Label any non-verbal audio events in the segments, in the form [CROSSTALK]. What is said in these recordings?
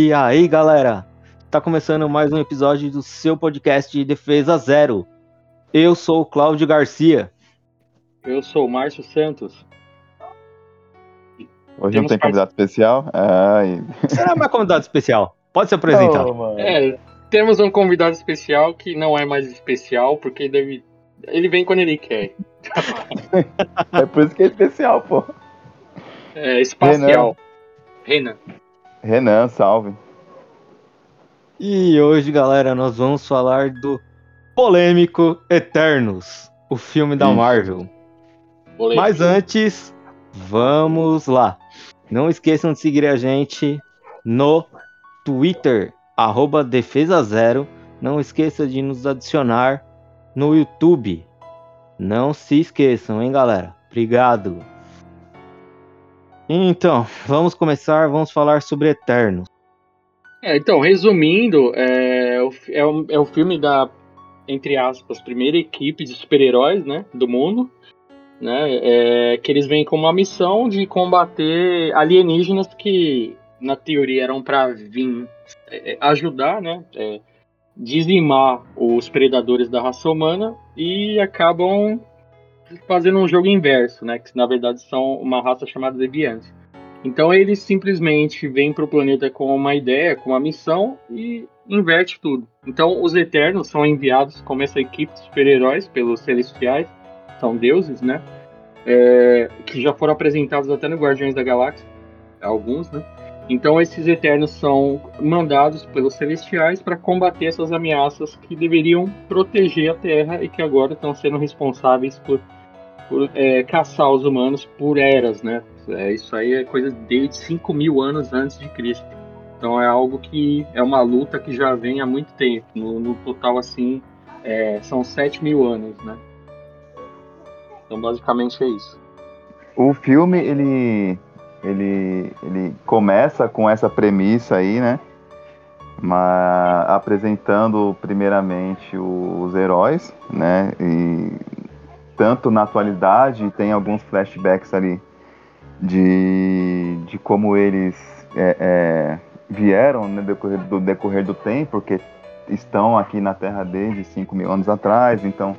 E aí, galera? Tá começando mais um episódio do seu podcast de Defesa Zero. Eu sou o Cláudio Garcia. Eu sou o Márcio Santos. Hoje não tem convidado especial? Ai. Será mais convidado especial? Pode se apresentar. Não, é, temos um convidado especial que não é mais especial, porque deve... ele vem quando ele quer. [LAUGHS] é por isso que é especial, pô. É espacial. Renan. Renan, salve. E hoje, galera, nós vamos falar do polêmico Eternos, o filme da Marvel. Polêmico. Mas antes, vamos lá. Não esqueçam de seguir a gente no Twitter, arroba Defesa Zero. Não esqueça de nos adicionar no YouTube. Não se esqueçam, hein, galera? Obrigado. Então, vamos começar, vamos falar sobre Eternos. É, então, resumindo, é, é, o, é o filme da, entre aspas, primeira equipe de super-heróis, né, do mundo, né, é, que eles vêm com uma missão de combater alienígenas que, na teoria, eram para vir é, é, ajudar, né, é, dizimar os predadores da raça humana e acabam fazendo um jogo inverso, né? Que na verdade são uma raça chamada Deviante. Então eles simplesmente vêm para o planeta com uma ideia, com uma missão e inverte tudo. Então os Eternos são enviados como essa equipe de super-heróis pelos Celestiais, são deuses, né? É, que já foram apresentados até no Guardiões da Galáxia, alguns, né? Então esses Eternos são mandados pelos Celestiais para combater essas ameaças que deveriam proteger a Terra e que agora estão sendo responsáveis por por é, caçar os humanos por eras, né? É, isso aí é coisa desde 5 mil anos antes de Cristo. Então é algo que é uma luta que já vem há muito tempo. No, no total, assim, é, são 7 mil anos, né? Então basicamente é isso. O filme, ele, ele, ele começa com essa premissa aí, né? Mas apresentando primeiramente os heróis, né? E tanto na atualidade, tem alguns flashbacks ali de, de como eles é, é, vieram no né, decorrer do, decorrer do tempo, porque estão aqui na Terra desde 5 mil anos atrás, então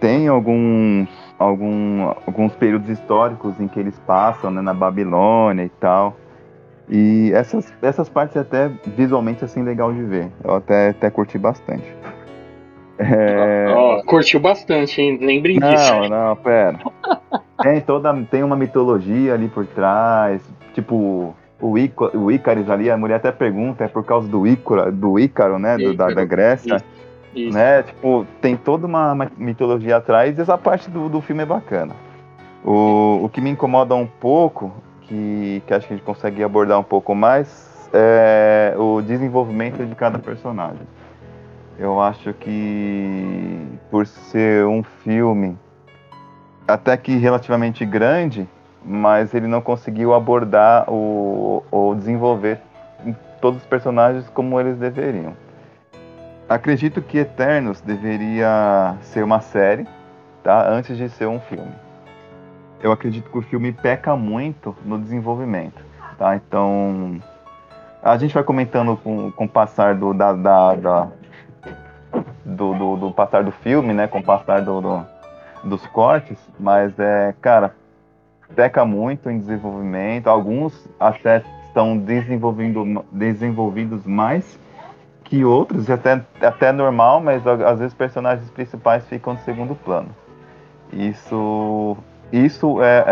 tem alguns, algum, alguns períodos históricos em que eles passam né, na Babilônia e tal. E essas, essas partes é até visualmente assim legal de ver. Eu até, até curti bastante. É... Oh, curtiu bastante, hein? Lembrem não, disso. Não, não, pera. tem, toda, tem uma mitologia ali por trás. Tipo, o, Ico, o Ícaris ali, a mulher até pergunta, é por causa do Ícaro, do Ícaro né? Do, da, da Grécia. Isso, isso. Né? Tipo, tem toda uma, uma mitologia atrás e essa parte do, do filme é bacana. O, o que me incomoda um pouco, que, que acho que a gente consegue abordar um pouco mais, é o desenvolvimento de cada personagem. Eu acho que por ser um filme até que relativamente grande, mas ele não conseguiu abordar ou, ou desenvolver todos os personagens como eles deveriam. Acredito que Eternos deveria ser uma série, tá? Antes de ser um filme. Eu acredito que o filme peca muito no desenvolvimento, tá? Então a gente vai comentando com, com o passar do, da, da, da do, do, do, passar do filme, né? Com o passar do, do, dos cortes, mas é, cara, peca muito em desenvolvimento. Alguns até estão desenvolvendo, desenvolvidos mais que outros, até, até normal, mas às vezes personagens principais ficam de segundo plano. Isso, isso é,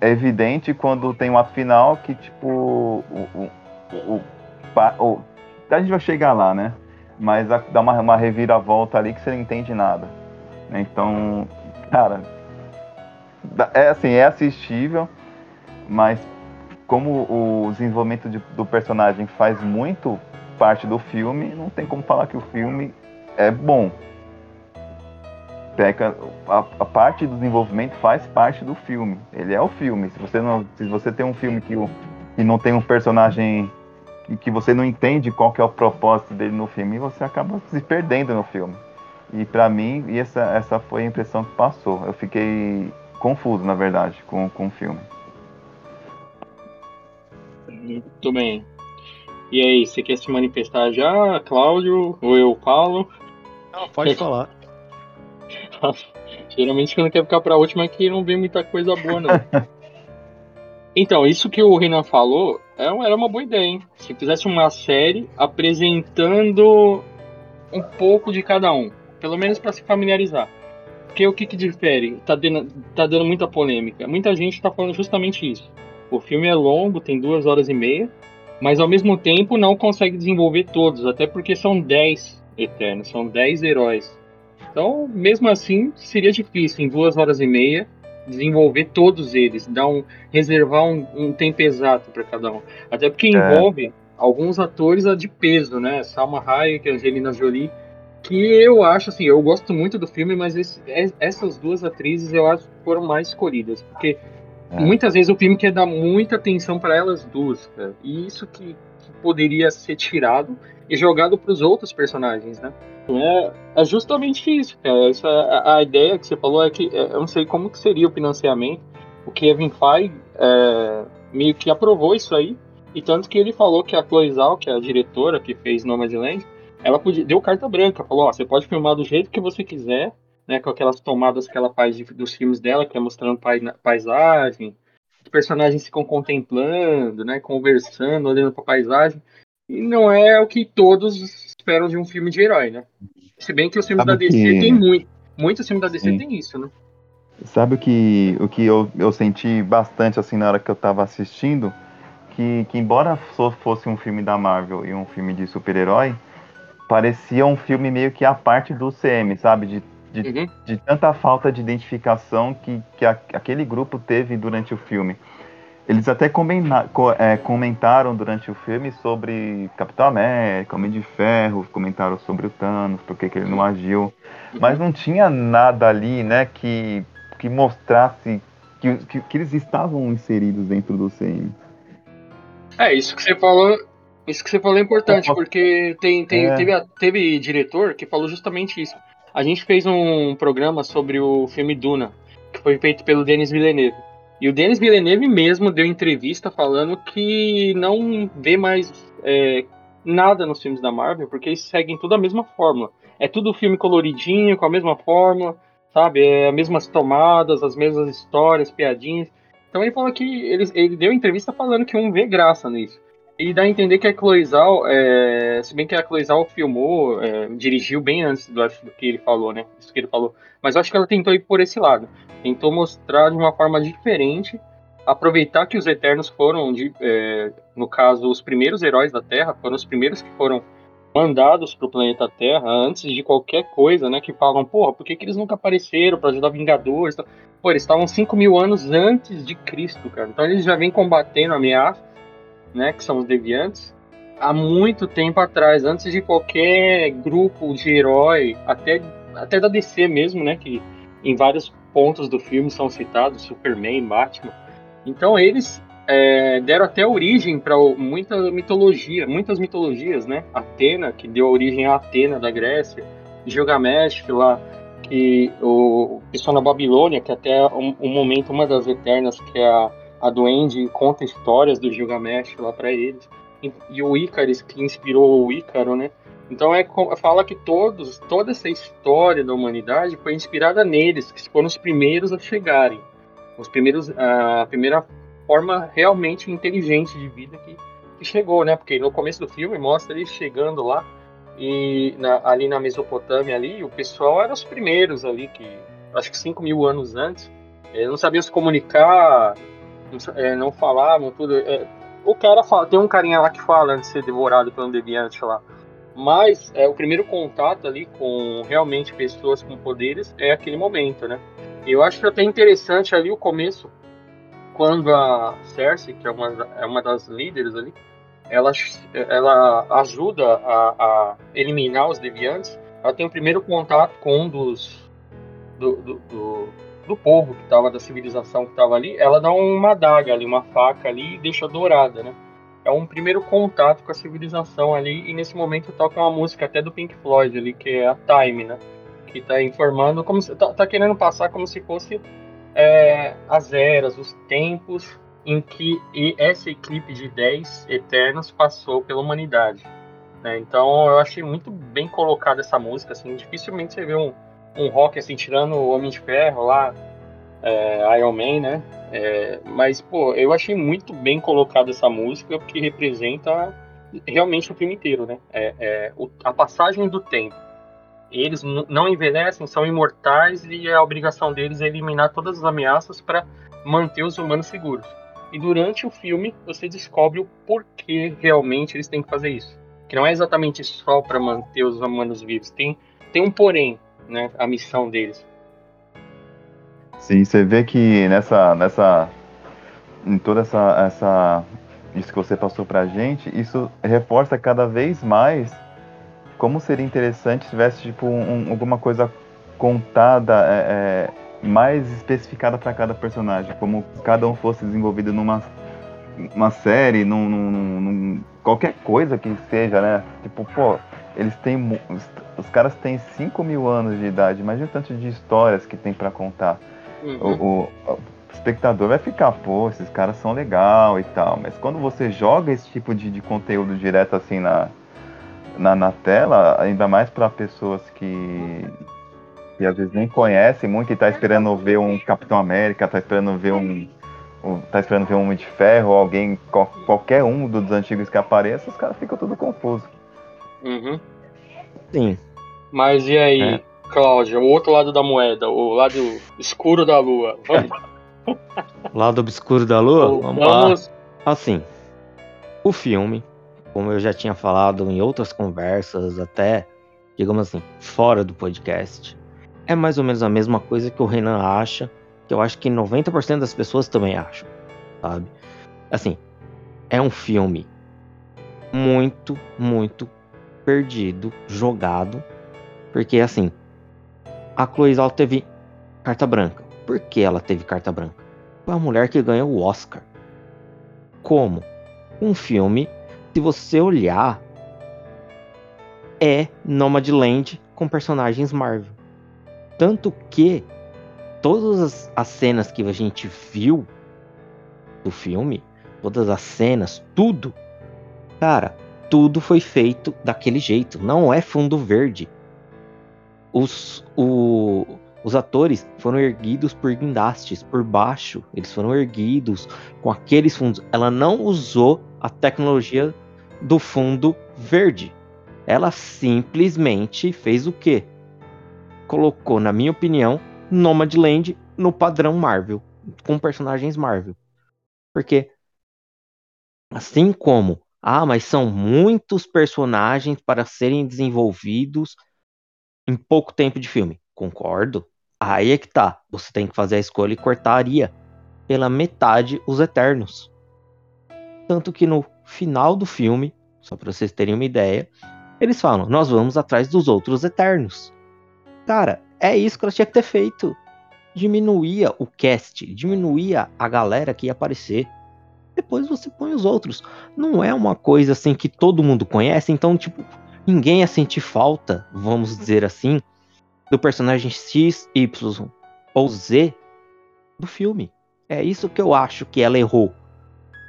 é, é evidente quando tem um ato final que, tipo, o, o, o, o, a gente vai chegar lá, né? Mas dá uma, uma reviravolta ali que você não entende nada. Então, cara, é assim, é assistível, mas como o desenvolvimento de, do personagem faz muito parte do filme, não tem como falar que o filme é bom. Peca, a, a, parte do desenvolvimento faz parte do filme. Ele é o filme. Se você não, se você tem um filme que, que não tem um personagem e que você não entende qual que é o propósito dele no filme, e você acaba se perdendo no filme. E para mim, e essa, essa foi a impressão que passou. Eu fiquei confuso, na verdade, com, com o filme. Muito bem. E aí, você quer se manifestar já, Cláudio? Ou eu falo? Não, pode falar. [LAUGHS] Geralmente quando quer ficar pra última aqui não vem muita coisa boa, não. [LAUGHS] então, isso que o Renan falou é era uma boa ideia, hein? Se fizesse uma série apresentando um pouco de cada um. Pelo menos para se familiarizar. Porque o que, que difere? Tá dando, tá dando muita polêmica. Muita gente tá falando justamente isso. O filme é longo, tem duas horas e meia mas ao mesmo tempo não consegue desenvolver todos, até porque são 10 Eternos, são 10 heróis. Então, mesmo assim, seria difícil em duas horas e meia desenvolver todos eles, dar um, reservar um, um tempo exato para cada um. Até porque é. envolve é. alguns atores de peso, né? Salma Hayek, Angelina Jolie, que eu acho assim, eu gosto muito do filme, mas esse, essas duas atrizes eu acho que foram mais escolhidas, porque é. Muitas vezes o filme quer dar muita atenção para elas duas, cara. E isso que, que, poderia ser tirado e jogado para os outros personagens, né? É, é justamente isso, cara. Essa, a, a, ideia que você falou é que é, eu não sei como que seria o financiamento. O Kevin Feige é, meio que aprovou isso aí. E tanto que ele falou que a Chloe Zhao, que é a diretora que fez Nomadland, ela podia, deu carta branca. Falou, ó, você pode filmar do jeito que você quiser né, com aquelas tomadas que ela faz de, dos filmes dela, que é mostrando paisagem, os personagens ficam contemplando, né, conversando, olhando para a paisagem, não é o que todos esperam de um filme de herói, né? Se bem que os filmes Sabe da DC que... tem muito, muitos filmes da DC Sim. tem isso, né? Sabe o que, o que eu, eu senti bastante assim na hora que eu estava assistindo? Que, que embora fosse um filme da Marvel e um filme de super-herói, parecia um filme meio que a parte do CM, sabe? De de, uhum. de tanta falta de identificação que, que a, aquele grupo teve durante o filme. Eles até é, comentaram durante o filme sobre Capitão América, Homem de Ferro, comentaram sobre o Thanos, porque que ele não agiu. Mas não tinha nada ali, né, que, que mostrasse que, que, que eles estavam inseridos dentro do CM. É, isso que você falou, isso que você falou é importante, porque tem, tem, é. teve, teve diretor que falou justamente isso. A gente fez um programa sobre o filme Duna, que foi feito pelo Denis Villeneuve. E o Denis Villeneuve mesmo deu entrevista falando que não vê mais é, nada nos filmes da Marvel, porque eles seguem tudo a mesma fórmula. É tudo filme coloridinho, com a mesma fórmula, sabe? É as mesmas tomadas, as mesmas histórias, piadinhas. Então ele falou que ele, ele deu entrevista falando que um vê graça nisso. E dá a entender que a Cloizal, é, se bem que a Cloizal filmou, é, dirigiu bem antes do, do, que ele falou, né? Isso que ele falou. Mas eu acho que ela tentou ir por esse lado. Tentou mostrar de uma forma diferente, aproveitar que os Eternos foram, de, é, no caso, os primeiros heróis da Terra, foram os primeiros que foram mandados para o planeta Terra antes de qualquer coisa, né? Que falam, porra, por que, que eles nunca apareceram para ajudar Vingadores? Pô, eles estavam 5 mil anos antes de Cristo, cara. Então eles já vêm combatendo ameaças né, que são os deviantes, há muito tempo atrás, antes de qualquer grupo de herói, até, até da DC mesmo, né, que em vários pontos do filme são citados, Superman, Batman. Então eles é, deram até origem para muita mitologia, muitas mitologias, né? Atena, que deu origem a Atena da Grécia, Gilgamesh lá, que o pessoal na Babilônia, que até um, um momento uma das eternas, que é a a Duende conta histórias do Gilgamesh lá para eles. E, e, o Icaris, que inspirou o Ícaro, né? Então é fala que todos, toda essa história da humanidade foi inspirada neles, que foram os primeiros a chegarem. Os primeiros, a primeira forma realmente inteligente de vida que, que chegou, né? Porque no começo do filme mostra eles chegando lá e na, ali na Mesopotâmia ali, o pessoal era os primeiros ali, que acho que 5 mil anos antes, eles não sabiam se comunicar, é, não falavam tudo. É, o cara fala, tem um carinha lá que fala antes de ser devorado pelo deviante lá. Mas é, o primeiro contato ali com realmente pessoas com poderes é aquele momento, né? Eu acho até interessante ali o começo, quando a Cersei, que é uma, é uma das líderes ali, ela, ela ajuda a, a eliminar os deviantes. Ela tem o primeiro contato com um dos do, do, do do povo que estava, da civilização que estava ali, ela dá uma adaga ali, uma faca ali e deixa dourada, né? É um primeiro contato com a civilização ali e nesse momento toca uma música até do Pink Floyd ali, que é a Time, né? Que tá informando, como se, tá, tá querendo passar como se fosse é, as eras, os tempos em que essa equipe de 10 Eternos passou pela humanidade. Né? Então eu achei muito bem colocada essa música, assim, dificilmente você vê um, um rock assim, tirando o Homem de Ferro lá, é, Iron Man, né? É, mas, pô, eu achei muito bem colocada essa música, porque representa realmente o filme inteiro, né? É, é o, a passagem do tempo. Eles não envelhecem, são imortais e a obrigação deles é eliminar todas as ameaças para manter os humanos seguros. E durante o filme você descobre o porquê realmente eles têm que fazer isso. Que não é exatamente só para manter os humanos vivos, tem, tem um porém, né? A missão deles. Sim, você vê que nessa, nessa, em toda essa, essa, isso que você passou pra gente, isso reforça cada vez mais como seria interessante se tivesse tipo um, alguma coisa contada é, é, mais especificada para cada personagem, como cada um fosse desenvolvido numa uma série, num, num, num, qualquer coisa que seja, né? Tipo, pô, eles têm os caras têm 5 mil anos de idade, imagina o tanto de histórias que tem para contar. Uhum. O, o, espectador vai ficar, pô, esses caras são legal e tal. Mas quando você joga esse tipo de, de conteúdo direto assim na, na, na tela, ainda mais para pessoas que, que às vezes nem conhecem muito e tá esperando ver um Capitão América, tá esperando ver um. um tá esperando ver um Homem de Ferro, alguém, qualquer um dos antigos que apareça, os caras ficam tudo confuso. Uhum. Sim. Mas e aí? É. Cláudia, o outro lado da moeda, o lado escuro da lua. Vamos. [LAUGHS] lado obscuro da lua? Vamos, Vamos lá. Assim, o filme, como eu já tinha falado em outras conversas, até, digamos assim, fora do podcast, é mais ou menos a mesma coisa que o Renan acha, que eu acho que 90% das pessoas também acham, sabe? Assim, é um filme muito, muito perdido, jogado, porque assim, a Chloe Zhao teve carta branca. Por que ela teve carta branca? Foi a mulher que ganhou o Oscar. Como? Um filme, se você olhar, é Nomadland com personagens Marvel. Tanto que todas as, as cenas que a gente viu do filme, todas as cenas, tudo, cara, tudo foi feito daquele jeito. Não é fundo verde os, o, os atores foram erguidos por guindastes, por baixo. Eles foram erguidos com aqueles fundos. Ela não usou a tecnologia do fundo verde. Ela simplesmente fez o quê? Colocou, na minha opinião, Nomadland no padrão Marvel, com personagens Marvel. Porque assim como, ah, mas são muitos personagens para serem desenvolvidos em pouco tempo de filme. Concordo. Aí é que tá. Você tem que fazer a escolha e cortaria pela metade os Eternos. Tanto que no final do filme, só para vocês terem uma ideia, eles falam: Nós vamos atrás dos outros Eternos. Cara, é isso que ela tinha que ter feito. Diminuía o cast, diminuía a galera que ia aparecer. Depois você põe os outros. Não é uma coisa assim que todo mundo conhece, então, tipo, ninguém ia sentir falta, vamos dizer assim, do personagem X, Y ou Z do filme. É isso que eu acho que ela errou.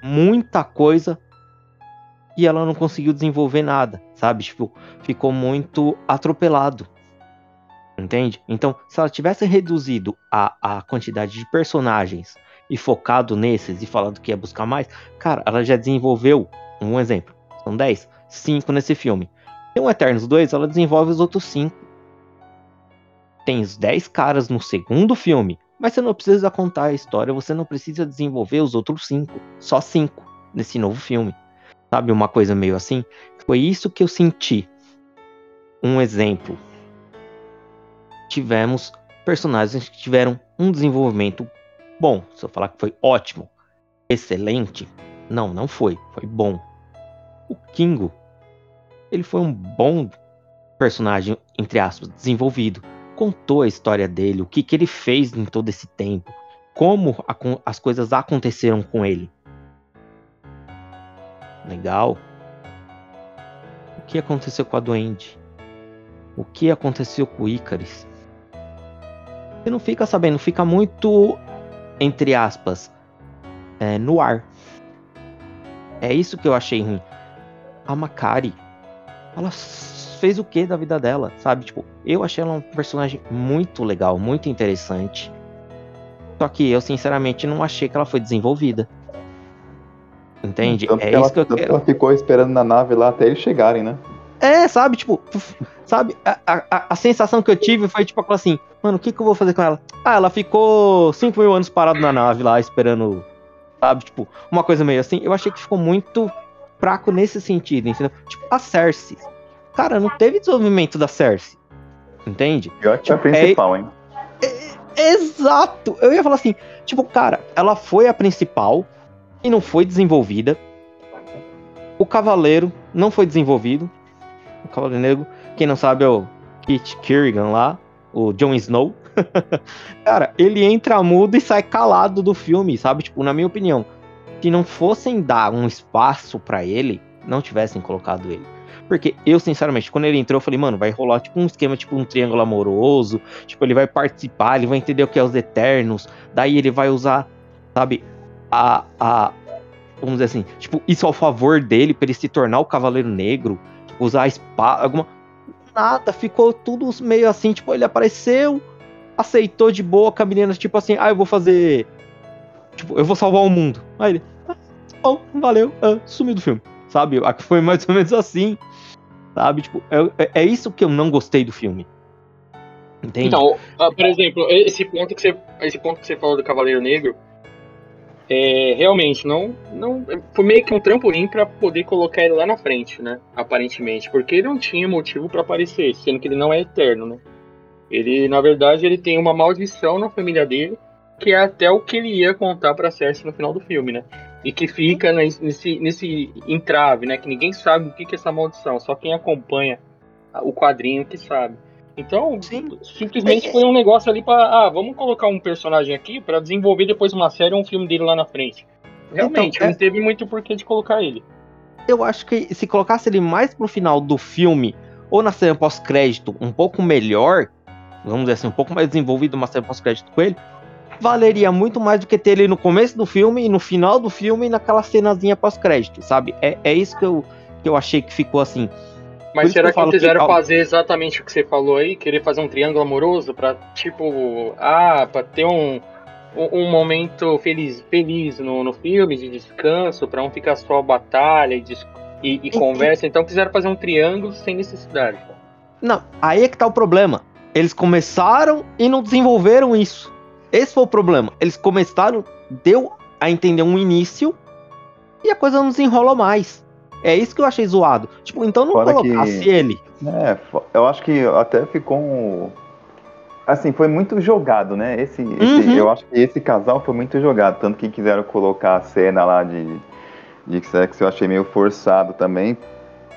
Muita coisa e ela não conseguiu desenvolver nada, sabe? Tipo, ficou muito atropelado. Entende? Então, se ela tivesse reduzido a, a quantidade de personagens e focado nesses e falado que ia buscar mais, cara, ela já desenvolveu, um exemplo, são 10, 5 nesse filme. Tem o Eternos 2, ela desenvolve os outros 5. Tem os 10 caras no segundo filme, mas você não precisa contar a história, você não precisa desenvolver os outros 5. Só 5 nesse novo filme. Sabe, uma coisa meio assim? Foi isso que eu senti. Um exemplo. Tivemos personagens que tiveram um desenvolvimento bom. Se eu falar que foi ótimo, excelente, não, não foi. Foi bom. O Kingo ele foi um bom personagem, entre aspas, desenvolvido. Contou a história dele, o que, que ele fez em todo esse tempo, como a, as coisas aconteceram com ele. Legal. O que aconteceu com a Duende? O que aconteceu com o Icaris? Você não fica sabendo, fica muito, entre aspas, é, no ar. É isso que eu achei ruim. A Makari, ela fez o que da vida dela, sabe? Tipo, eu achei ela um personagem muito legal, muito interessante. Só que eu, sinceramente, não achei que ela foi desenvolvida. Entende? Tanto é isso ela, que eu quero. ela ficou esperando na nave lá até eles chegarem, né? É, sabe, tipo, sabe, a, a, a sensação que eu tive foi tipo assim, mano, o que, que eu vou fazer com ela? Ah, ela ficou 5 mil anos parada na nave lá, esperando, sabe, tipo, uma coisa meio assim. Eu achei que ficou muito fraco nesse sentido, entendeu? Tipo, a Cersei. Cara, não teve desenvolvimento da Cersei. Entende? Eu acho tipo, a principal, é, hein? É, exato! Eu ia falar assim, tipo, cara, ela foi a principal e não foi desenvolvida. O Cavaleiro não foi desenvolvido o Cavaleiro Negro. Quem não sabe é o Kit Kerrigan lá, o Jon Snow. [LAUGHS] Cara, ele entra mudo e sai calado do filme, sabe? Tipo, na minha opinião, se não fossem dar um espaço para ele, não tivessem colocado ele. Porque eu, sinceramente, quando ele entrou, eu falei, mano, vai rolar tipo um esquema, tipo um triângulo amoroso. Tipo, ele vai participar, ele vai entender o que é os Eternos. Daí ele vai usar, sabe, a. a vamos dizer assim, tipo, isso ao favor dele, para ele se tornar o Cavaleiro Negro usar a espada, alguma. Nada, ficou tudo meio assim, tipo, ele apareceu, aceitou de boa com a menina, tipo assim, ah, eu vou fazer. Tipo, eu vou salvar o mundo. Aí ele, ah, bom, valeu, ah, sumiu do filme. Sabe? Foi mais ou menos assim. Sabe? Tipo, é, é, é isso que eu não gostei do filme. Entende? Então, uh, por exemplo, esse ponto que você, esse ponto que você falou do Cavaleiro Negro, é, realmente, não, não. Foi meio que um trampolim para poder colocar ele lá na frente, né? Aparentemente. Porque ele não tinha motivo para aparecer, sendo que ele não é eterno, né? Ele, na verdade, ele tem uma maldição na família dele, que é até o que ele ia contar pra Cersei no final do filme, né? E que fica nesse, nesse entrave, né? Que ninguém sabe o que é essa maldição, só quem acompanha o quadrinho que sabe. Então, Sim. simplesmente é. foi um negócio ali para, ah, vamos colocar um personagem aqui para desenvolver depois uma série ou um filme dele lá na frente. Realmente, então, é... não teve muito porquê de colocar ele. Eu acho que se colocasse ele mais pro final do filme ou na cena pós-crédito um pouco melhor, vamos dizer assim, um pouco mais desenvolvido uma cena pós-crédito com ele, valeria muito mais do que ter ele no começo do filme e no final do filme e naquela cenazinha pós-crédito, sabe? É, é isso que eu, que eu achei que ficou assim. Mas será que, que quiseram que... fazer exatamente o que você falou aí? Querer fazer um triângulo amoroso pra, tipo, ah, pra ter um, um momento feliz, feliz no, no filme, de descanso, pra não ficar só batalha e, e, e conversa. Então quiseram fazer um triângulo sem necessidade. Não, aí é que tá o problema. Eles começaram e não desenvolveram isso. Esse foi o problema. Eles começaram, deu a entender um início e a coisa não desenrolou mais. É isso que eu achei zoado. Tipo, então não Fora colocasse que, ele. É, eu acho que até ficou um. Assim, foi muito jogado, né? Esse, uhum. esse, eu acho que esse casal foi muito jogado. Tanto que quiseram colocar a cena lá de, de sexo, eu achei meio forçado também.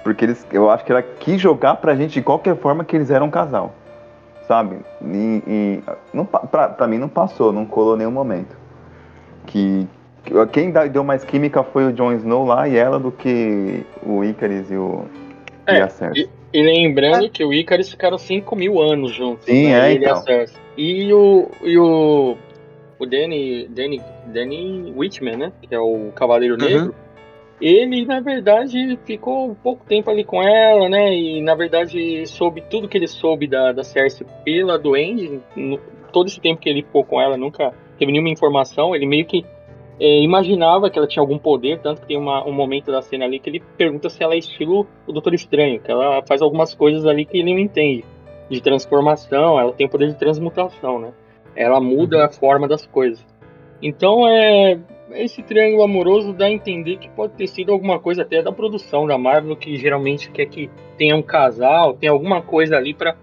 Porque eles, eu acho que ela quis jogar pra gente de qualquer forma que eles eram um casal. Sabe? E, e não, pra, pra mim não passou, não colou nenhum momento. Que, quem deu mais química foi o Jon Snow lá e ela do que o Icarus e, o, é, e a Cersei. E, e lembrando é. que o Icarus ficaram 5 mil anos juntos. Sim, né? é, Ele então. E, o, e o, o Danny, Danny, Danny Whitman, né? Que é o Cavaleiro uhum. Ele, na verdade, ficou um pouco tempo ali com ela, né? E, na verdade, soube tudo que ele soube da, da Cersei pela doente. Todo esse tempo que ele ficou com ela, nunca teve nenhuma informação. Ele meio que é, imaginava que ela tinha algum poder, tanto que tem uma, um momento da cena ali que ele pergunta se ela é estilo o Doutor Estranho, que ela faz algumas coisas ali que ele não entende, de transformação, ela tem o poder de transmutação, né? Ela muda a forma das coisas. Então, é, esse triângulo amoroso dá a entender que pode ter sido alguma coisa até da produção da Marvel, que geralmente quer que tenha um casal, tem alguma coisa ali para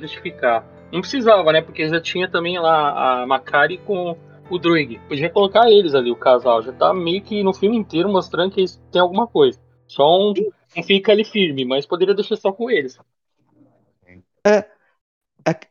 justificar. Não precisava, né? Porque já tinha também lá a Macari com o Druig. Podia colocar eles ali, o casal. Já tá meio que no filme inteiro mostrando que eles têm alguma coisa. Só um, um fica ali firme, mas poderia deixar só com eles. É, é.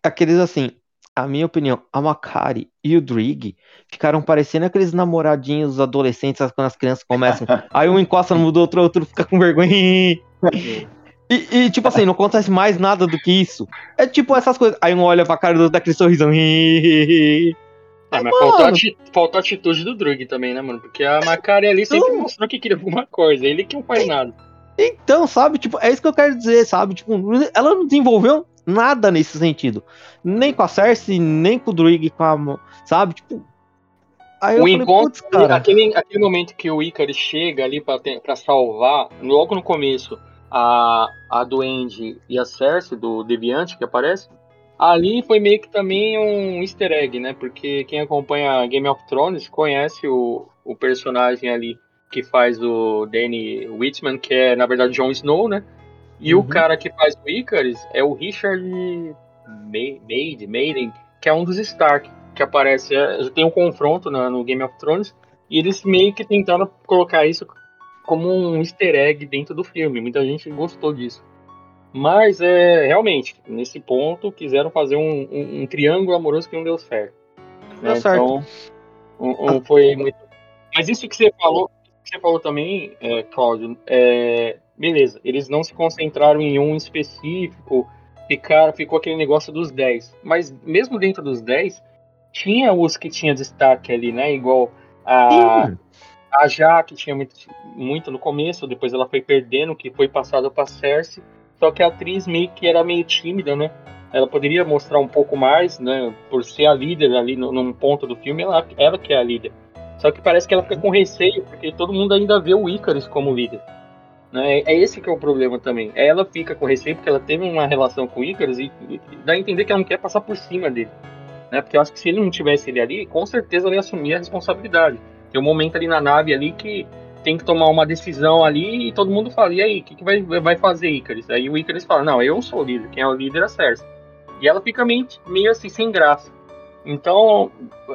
Aqueles assim, a minha opinião, a Makari e o Drig ficaram parecendo aqueles namoradinhos adolescentes quando as crianças começam. [LAUGHS] aí um encosta no do outro, outro fica com vergonha. [LAUGHS] E, e, tipo assim, não acontece mais nada do que isso. É tipo essas coisas. Aí um olha pra cara do outro daquele sorrisão. [LAUGHS] Ah, mas faltou, ati faltou a atitude do Drug também, né, mano? Porque a Macari ali sempre então... mostrou que queria alguma coisa, ele que não faz nada. Então, sabe, tipo, é isso que eu quero dizer, sabe? Tipo, ela não desenvolveu nada nesse sentido. Nem com a Cersei, nem com o Druig, com a. Sabe? Tipo. Aí o encontro, cara... aquele, aquele momento que o Icarus chega ali para salvar, logo no começo, a, a Duende e a Cersei do Deviante que aparece, ali foi meio que também um easter egg, né? Porque quem acompanha Game of Thrones conhece o, o personagem ali que faz o Danny Whitman, que é na verdade Jon Snow, né? E uhum. o cara que faz o Icarus é o Richard Maiden, Maiden, que é um dos Stark, que aparece. É, tem um confronto no, no Game of Thrones, e eles meio que tentaram colocar isso como um easter egg dentro do filme. Muita gente gostou disso. Mas, é, realmente, nesse ponto, quiseram fazer um, um, um triângulo amoroso que não deu certo. Né? Deu certo. Então, um, um foi muito. Mas isso que você falou, que você falou também, é, Cláudio, é, beleza, eles não se concentraram em um específico, ficaram, ficou aquele negócio dos 10. Mas mesmo dentro dos 10, tinha os que tinha destaque ali, né? Igual a, a Jaque tinha muito, muito no começo, depois ela foi perdendo, que foi passada para Cersei. Só que a atriz meio que era meio tímida, né? Ela poderia mostrar um pouco mais, né? Por ser a líder ali no, num ponto do filme, ela, ela que é a líder. Só que parece que ela fica com receio, porque todo mundo ainda vê o Icarus como líder. Né? É esse que é o problema também. Ela fica com receio porque ela teve uma relação com o Icarus e, e dá a entender que ela não quer passar por cima dele. Né? Porque eu acho que se ele não tivesse ele ali, com certeza ela ia assumir a responsabilidade. Tem um momento ali na nave ali que tem que tomar uma decisão ali e todo mundo fala, e aí, o que, que vai, vai fazer Icarus? Aí o Icarus fala, não, eu sou o líder, quem é o líder é a Cersei. E ela fica meio, meio assim, sem graça. Então,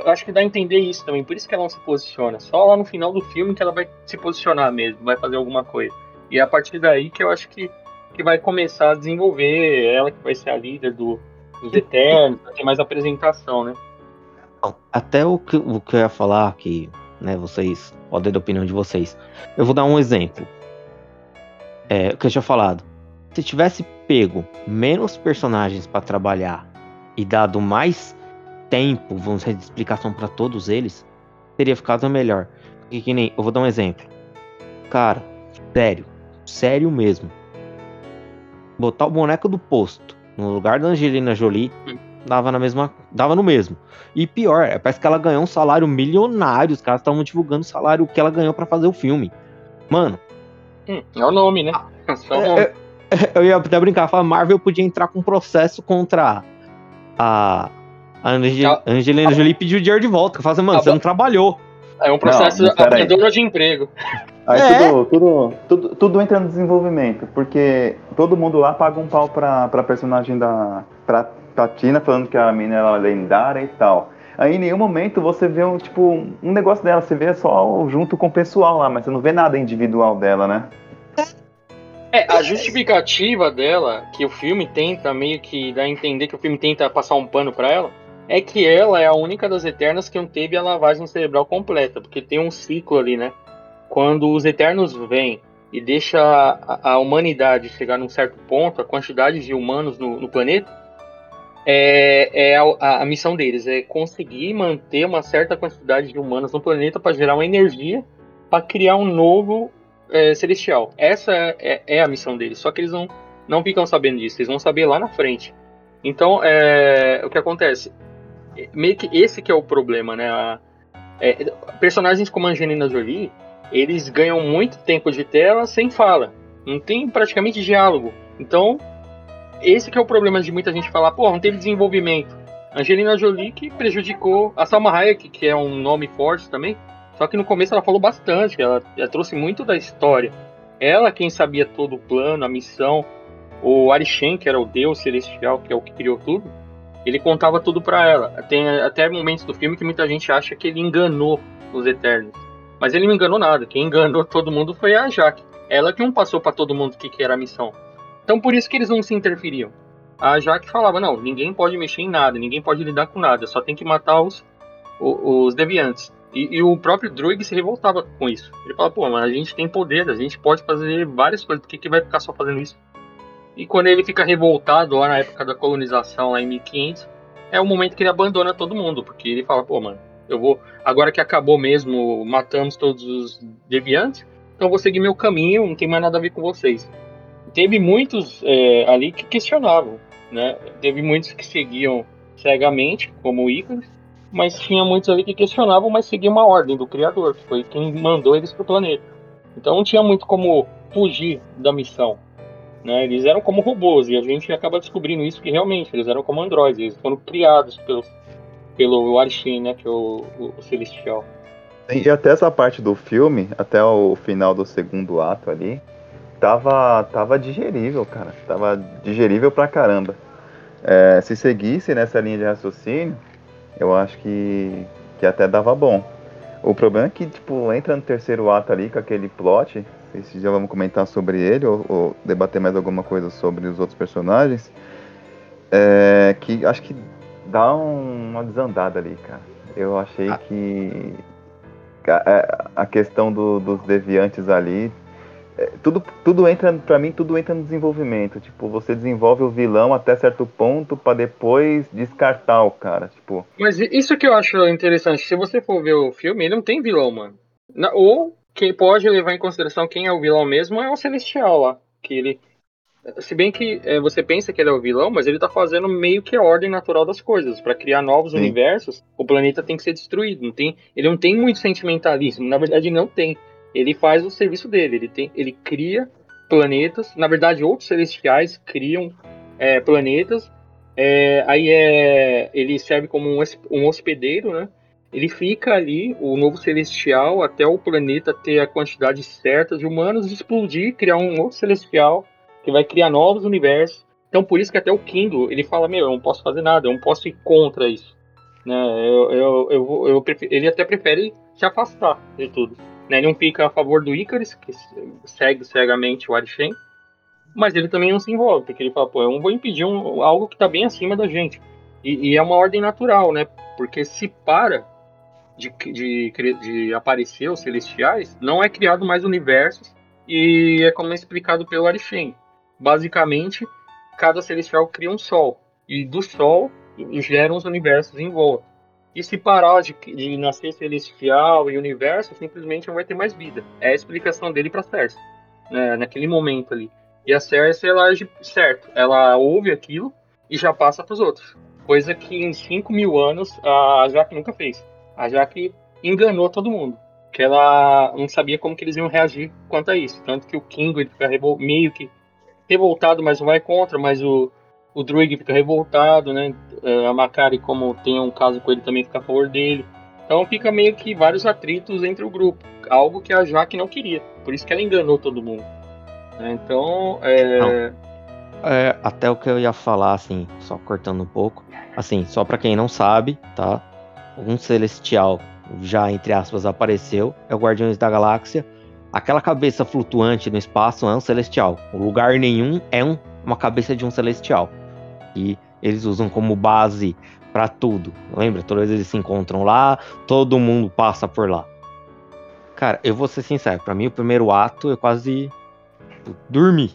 acho que dá a entender isso também, por isso que ela não se posiciona. Só lá no final do filme que ela vai se posicionar mesmo, vai fazer alguma coisa. E é a partir daí que eu acho que, que vai começar a desenvolver ela que vai ser a líder do, dos Eternos, vai ter mais apresentação, né? Até o que, o que eu ia falar, que né, vocês podem dar a opinião de vocês. Eu vou dar um exemplo. É, o que eu tinha falado. Se tivesse pego menos personagens para trabalhar e dado mais tempo, vamos dizer, de explicação para todos eles, teria ficado melhor. Porque que nem, eu vou dar um exemplo. Cara, sério, sério mesmo. Botar o boneco do posto no lugar da Angelina Jolie dava na mesma, dava no mesmo. E pior, é, parece que ela ganhou um salário milionário. Os caras estavam divulgando o salário que ela ganhou para fazer o filme. Mano. Hum, é o nome, né? É, é, é, eu ia até brincar, falar, Marvel podia entrar com um processo contra a, a Angelina Jolie pediu o dinheiro de volta. Fala assim, mano, você não trabalhou. É um processo não, de emprego. Aí é. tudo, tudo, tudo, tudo, entra no desenvolvimento, porque todo mundo lá paga um pau pra, pra personagem da pra Tatina, falando que a mina era lendária e tal. Aí em nenhum momento você vê um, tipo, um negócio dela, você vê só junto com o pessoal lá, mas você não vê nada individual dela, né? É, a justificativa dela, que o filme tenta meio que dar a entender que o filme tenta passar um pano para ela, é que ela é a única das Eternas que não teve a lavagem cerebral completa, porque tem um ciclo ali, né? Quando os Eternos vêm e deixa a, a humanidade chegar num certo ponto, a quantidade de humanos no, no planeta, é, é a, a, missão deles é conseguir manter uma certa quantidade de humanos no planeta para gerar uma energia para criar um novo é, celestial. Essa é, é, a missão deles. Só que eles não, não ficam sabendo disso. Eles vão saber lá na frente. Então, é, o que acontece? Meio que esse que é o problema, né? A, é, personagens como Angelina Jolie, eles ganham muito tempo de tela sem fala. Não tem praticamente diálogo. Então, esse que é o problema de muita gente falar, pô, não teve desenvolvimento. Angelina Jolie que prejudicou a Salma Hayek, que é um nome forte também. Só que no começo ela falou bastante, ela, ela trouxe muito da história. Ela quem sabia todo o plano, a missão. O Arishen, que era o deus celestial, que é o que criou tudo, ele contava tudo para ela. Tem até momentos do filme que muita gente acha que ele enganou os Eternos. Mas ele não enganou nada. Quem enganou [LAUGHS] todo mundo foi a Jaque. Ela que não passou para todo mundo o que, que era a missão. Então por isso que eles não se interferiam. A Jaque falava, não, ninguém pode mexer em nada, ninguém pode lidar com nada, só tem que matar os, os, os deviantes. E, e, o próprio Druig se revoltava com isso. Ele falava, pô, mas a gente tem poder, a gente pode fazer várias coisas, por que, que vai ficar só fazendo isso? E quando ele fica revoltado lá na época da colonização, lá em 1500, é o momento que ele abandona todo mundo, porque ele fala, pô, mano, Eu vou, agora que acabou mesmo, matamos todos os deviantes, então vou seguir meu caminho, não tem mais nada a ver com vocês. Teve muitos é, ali que questionavam, né? Teve muitos que seguiam cegamente, como o Icarus, mas tinha muitos ali que questionavam, mas seguiam uma ordem do Criador, que foi quem mandou eles para o planeta. Então não tinha muito como fugir da missão. Né? Eles eram como robôs, e a gente acaba descobrindo isso que realmente eles eram como androides, eles foram criados pelo, pelo Arishin, né, que é o, o, o Celestial. E até essa parte do filme, até o final do segundo ato ali, tava, tava digerível, cara. Tava digerível pra caramba. É, se seguisse nessa linha de raciocínio, eu acho que, que até dava bom. O problema é que, tipo, entra no terceiro ato ali com aquele plot, se já vamos comentar sobre ele ou, ou, debater mais alguma coisa sobre os outros personagens, é, que acho que dá um, uma desandada ali, cara. Eu achei ah. que a, é, a questão do, dos deviantes ali é, tudo, tudo entra, para mim, tudo entra no desenvolvimento. Tipo, você desenvolve o vilão até certo ponto para depois descartar o cara, tipo. Mas isso que eu acho interessante, se você for ver o filme, ele não tem vilão, mano. ou quem pode levar em consideração quem é o vilão mesmo é o Celestial lá, que ele se bem que é, você pensa que ele é o vilão, mas ele tá fazendo meio que a ordem natural das coisas. para criar novos Sim. universos, o planeta tem que ser destruído. Não tem, ele não tem muito sentimentalismo. Na verdade, não tem. Ele faz o serviço dele, ele, tem, ele cria planetas, na verdade outros celestiais criam é, planetas, é, aí é, ele serve como um, um hospedeiro, né? Ele fica ali, o novo celestial, até o planeta ter a quantidade certa de humanos, explodir, criar um outro celestial que vai criar novos universos. Então por isso que até o Kindle, ele fala, meu, eu não posso fazer nada, eu não posso ir contra isso. Né? Eu, eu, eu, eu prefiro, ele até prefere se afastar de tudo. Né? Ele não fica a favor do Icarus, que segue cegamente o Arishem, mas ele também não se envolve, porque ele fala, pô, eu não vou impedir um, algo que está bem acima da gente. E, e, é uma ordem natural, né? Porque se para de, de, de aparecer os celestiais, não é criado mais universos, e é como é explicado pelo Arishem. Basicamente, cada celestial cria um sol, e do sol geram os universos em volta. E se parar de, de nascer celestial e universo, simplesmente não vai ter mais vida. É a explicação dele para Cersei, né, naquele momento ali. E a Cersei, ela age certo. Ela ouve aquilo e já passa para os outros. Coisa que em 5 mil anos a Jaque nunca fez. A Jaque enganou todo mundo. Que ela não sabia como que eles iam reagir quanto a isso. Tanto que o King ele fica meio que revoltado, mas vai contra. Mas o, o Druig fica revoltado, né? É, a Macari, como tem um caso com ele, também fica a favor dele. Então fica meio que vários atritos entre o grupo, algo que a Jaque não queria. Por isso que ela enganou todo mundo. Né? Então, é... é... Até o que eu ia falar, assim, só cortando um pouco. Assim, só para quem não sabe, tá? Um celestial já, entre aspas, apareceu, é o Guardiões da Galáxia. Aquela cabeça flutuante no espaço é um celestial. O lugar nenhum é um, uma cabeça de um celestial. E eles usam como base para tudo. Lembra? Todas eles se encontram lá, todo mundo passa por lá. Cara, eu vou ser sincero, para mim o primeiro ato eu quase tipo, dormi.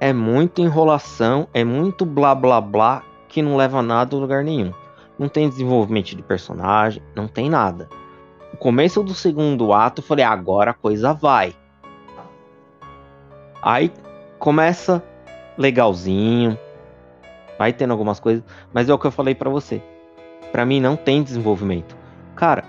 É muita enrolação, é muito blá blá blá que não leva nada a lugar nenhum. Não tem desenvolvimento de personagem, não tem nada. Começo do segundo ato, eu falei, agora a coisa vai. Aí começa legalzinho, vai tendo algumas coisas, mas é o que eu falei para você. Para mim não tem desenvolvimento. Cara,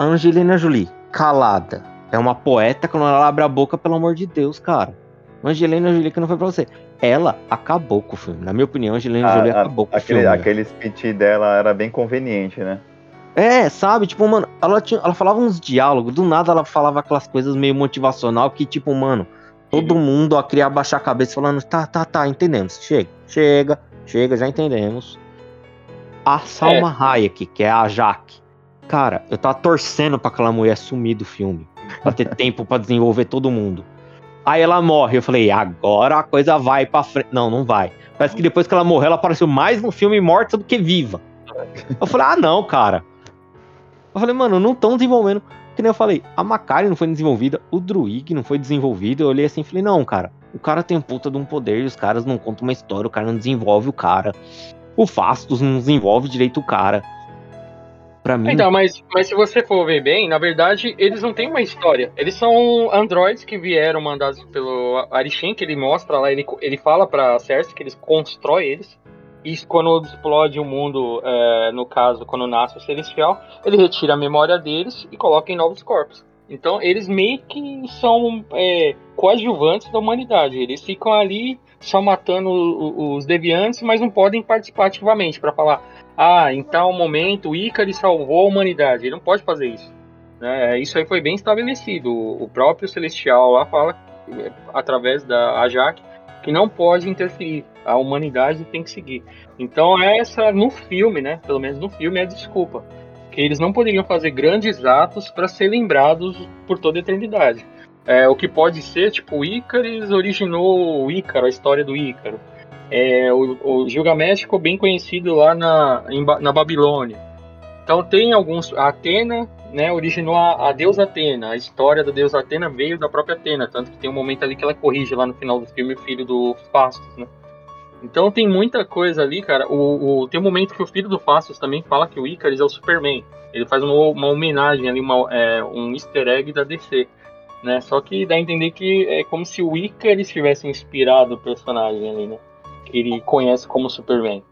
Angelina Jolie, calada, é uma poeta quando ela abre a boca, pelo amor de Deus, cara. Angelina Jolie que não foi pra você. Ela acabou com o filme. Na minha opinião, Angelina a, Jolie a, acabou com aquele, o filme. Aquele speech dela era bem conveniente, né? É, sabe? Tipo, mano, ela, tinha, ela falava uns diálogos, do nada ela falava aquelas coisas meio motivacional que, tipo, mano, todo mundo ó, queria abaixar a cabeça falando, tá, tá, tá, entendemos. Chega, chega, Chega, já entendemos. A Salma é. Hayek, que é a Jaque. Cara, eu tava torcendo pra aquela mulher sumir do filme. Pra ter [LAUGHS] tempo para desenvolver todo mundo. Aí ela morre. Eu falei, agora a coisa vai pra frente. Não, não vai. Parece que depois que ela morreu, ela apareceu mais no filme morta do que viva. Eu falei, ah, não, cara. Eu falei, mano, não estão desenvolvendo. Que nem eu falei, a Macari não foi desenvolvida, o Druig não foi desenvolvido. Eu olhei assim e falei, não, cara. O cara tem puta de um poder e os caras não contam uma história, o cara não desenvolve o cara. O Fastos não desenvolve direito o cara. Pra mim. Então, mas, mas se você for ver bem, na verdade, eles não têm uma história. Eles são androids que vieram mandados pelo Arishem, que ele mostra lá, ele, ele fala pra Cersei que eles constrói eles. E quando explode o mundo, é, no caso, quando nasce o Celestial, ele retira a memória deles e coloca em novos corpos. Então, eles meio que são é, coadjuvantes da humanidade. Eles ficam ali só matando os deviantes, mas não podem participar ativamente para falar: ah, em tal momento o Ícaro salvou a humanidade. Ele não pode fazer isso. Né? Isso aí foi bem estabelecido. O próprio Celestial lá fala, através da Ajax, que não pode interferir. A humanidade tem que seguir. Então essa no filme, né? Pelo menos no filme é a desculpa que eles não poderiam fazer grandes atos para ser lembrados por toda a eternidade. É, o que pode ser, tipo, o Ícaris originou o Ícaro, a história do Ícaro. É, o, o Gilgamesh ficou bem conhecido lá na, em, na Babilônia. Então tem alguns. A Atena né, originou a, a, deusa Atena. A história da deusa Atena veio da própria Atena. Tanto que tem um momento ali que ela corrige lá no final do filme o filho do Fastos, né? Então tem muita coisa ali, cara. O, o, tem um momento que o filho do Fastos também fala que o Icarus é o Superman. Ele faz uma, uma homenagem ali, uma, é, um easter egg da DC né? Só que dá a entender que é como se o Icarus tivesse inspirado o personagem ali, né? Que ele conhece como Superman.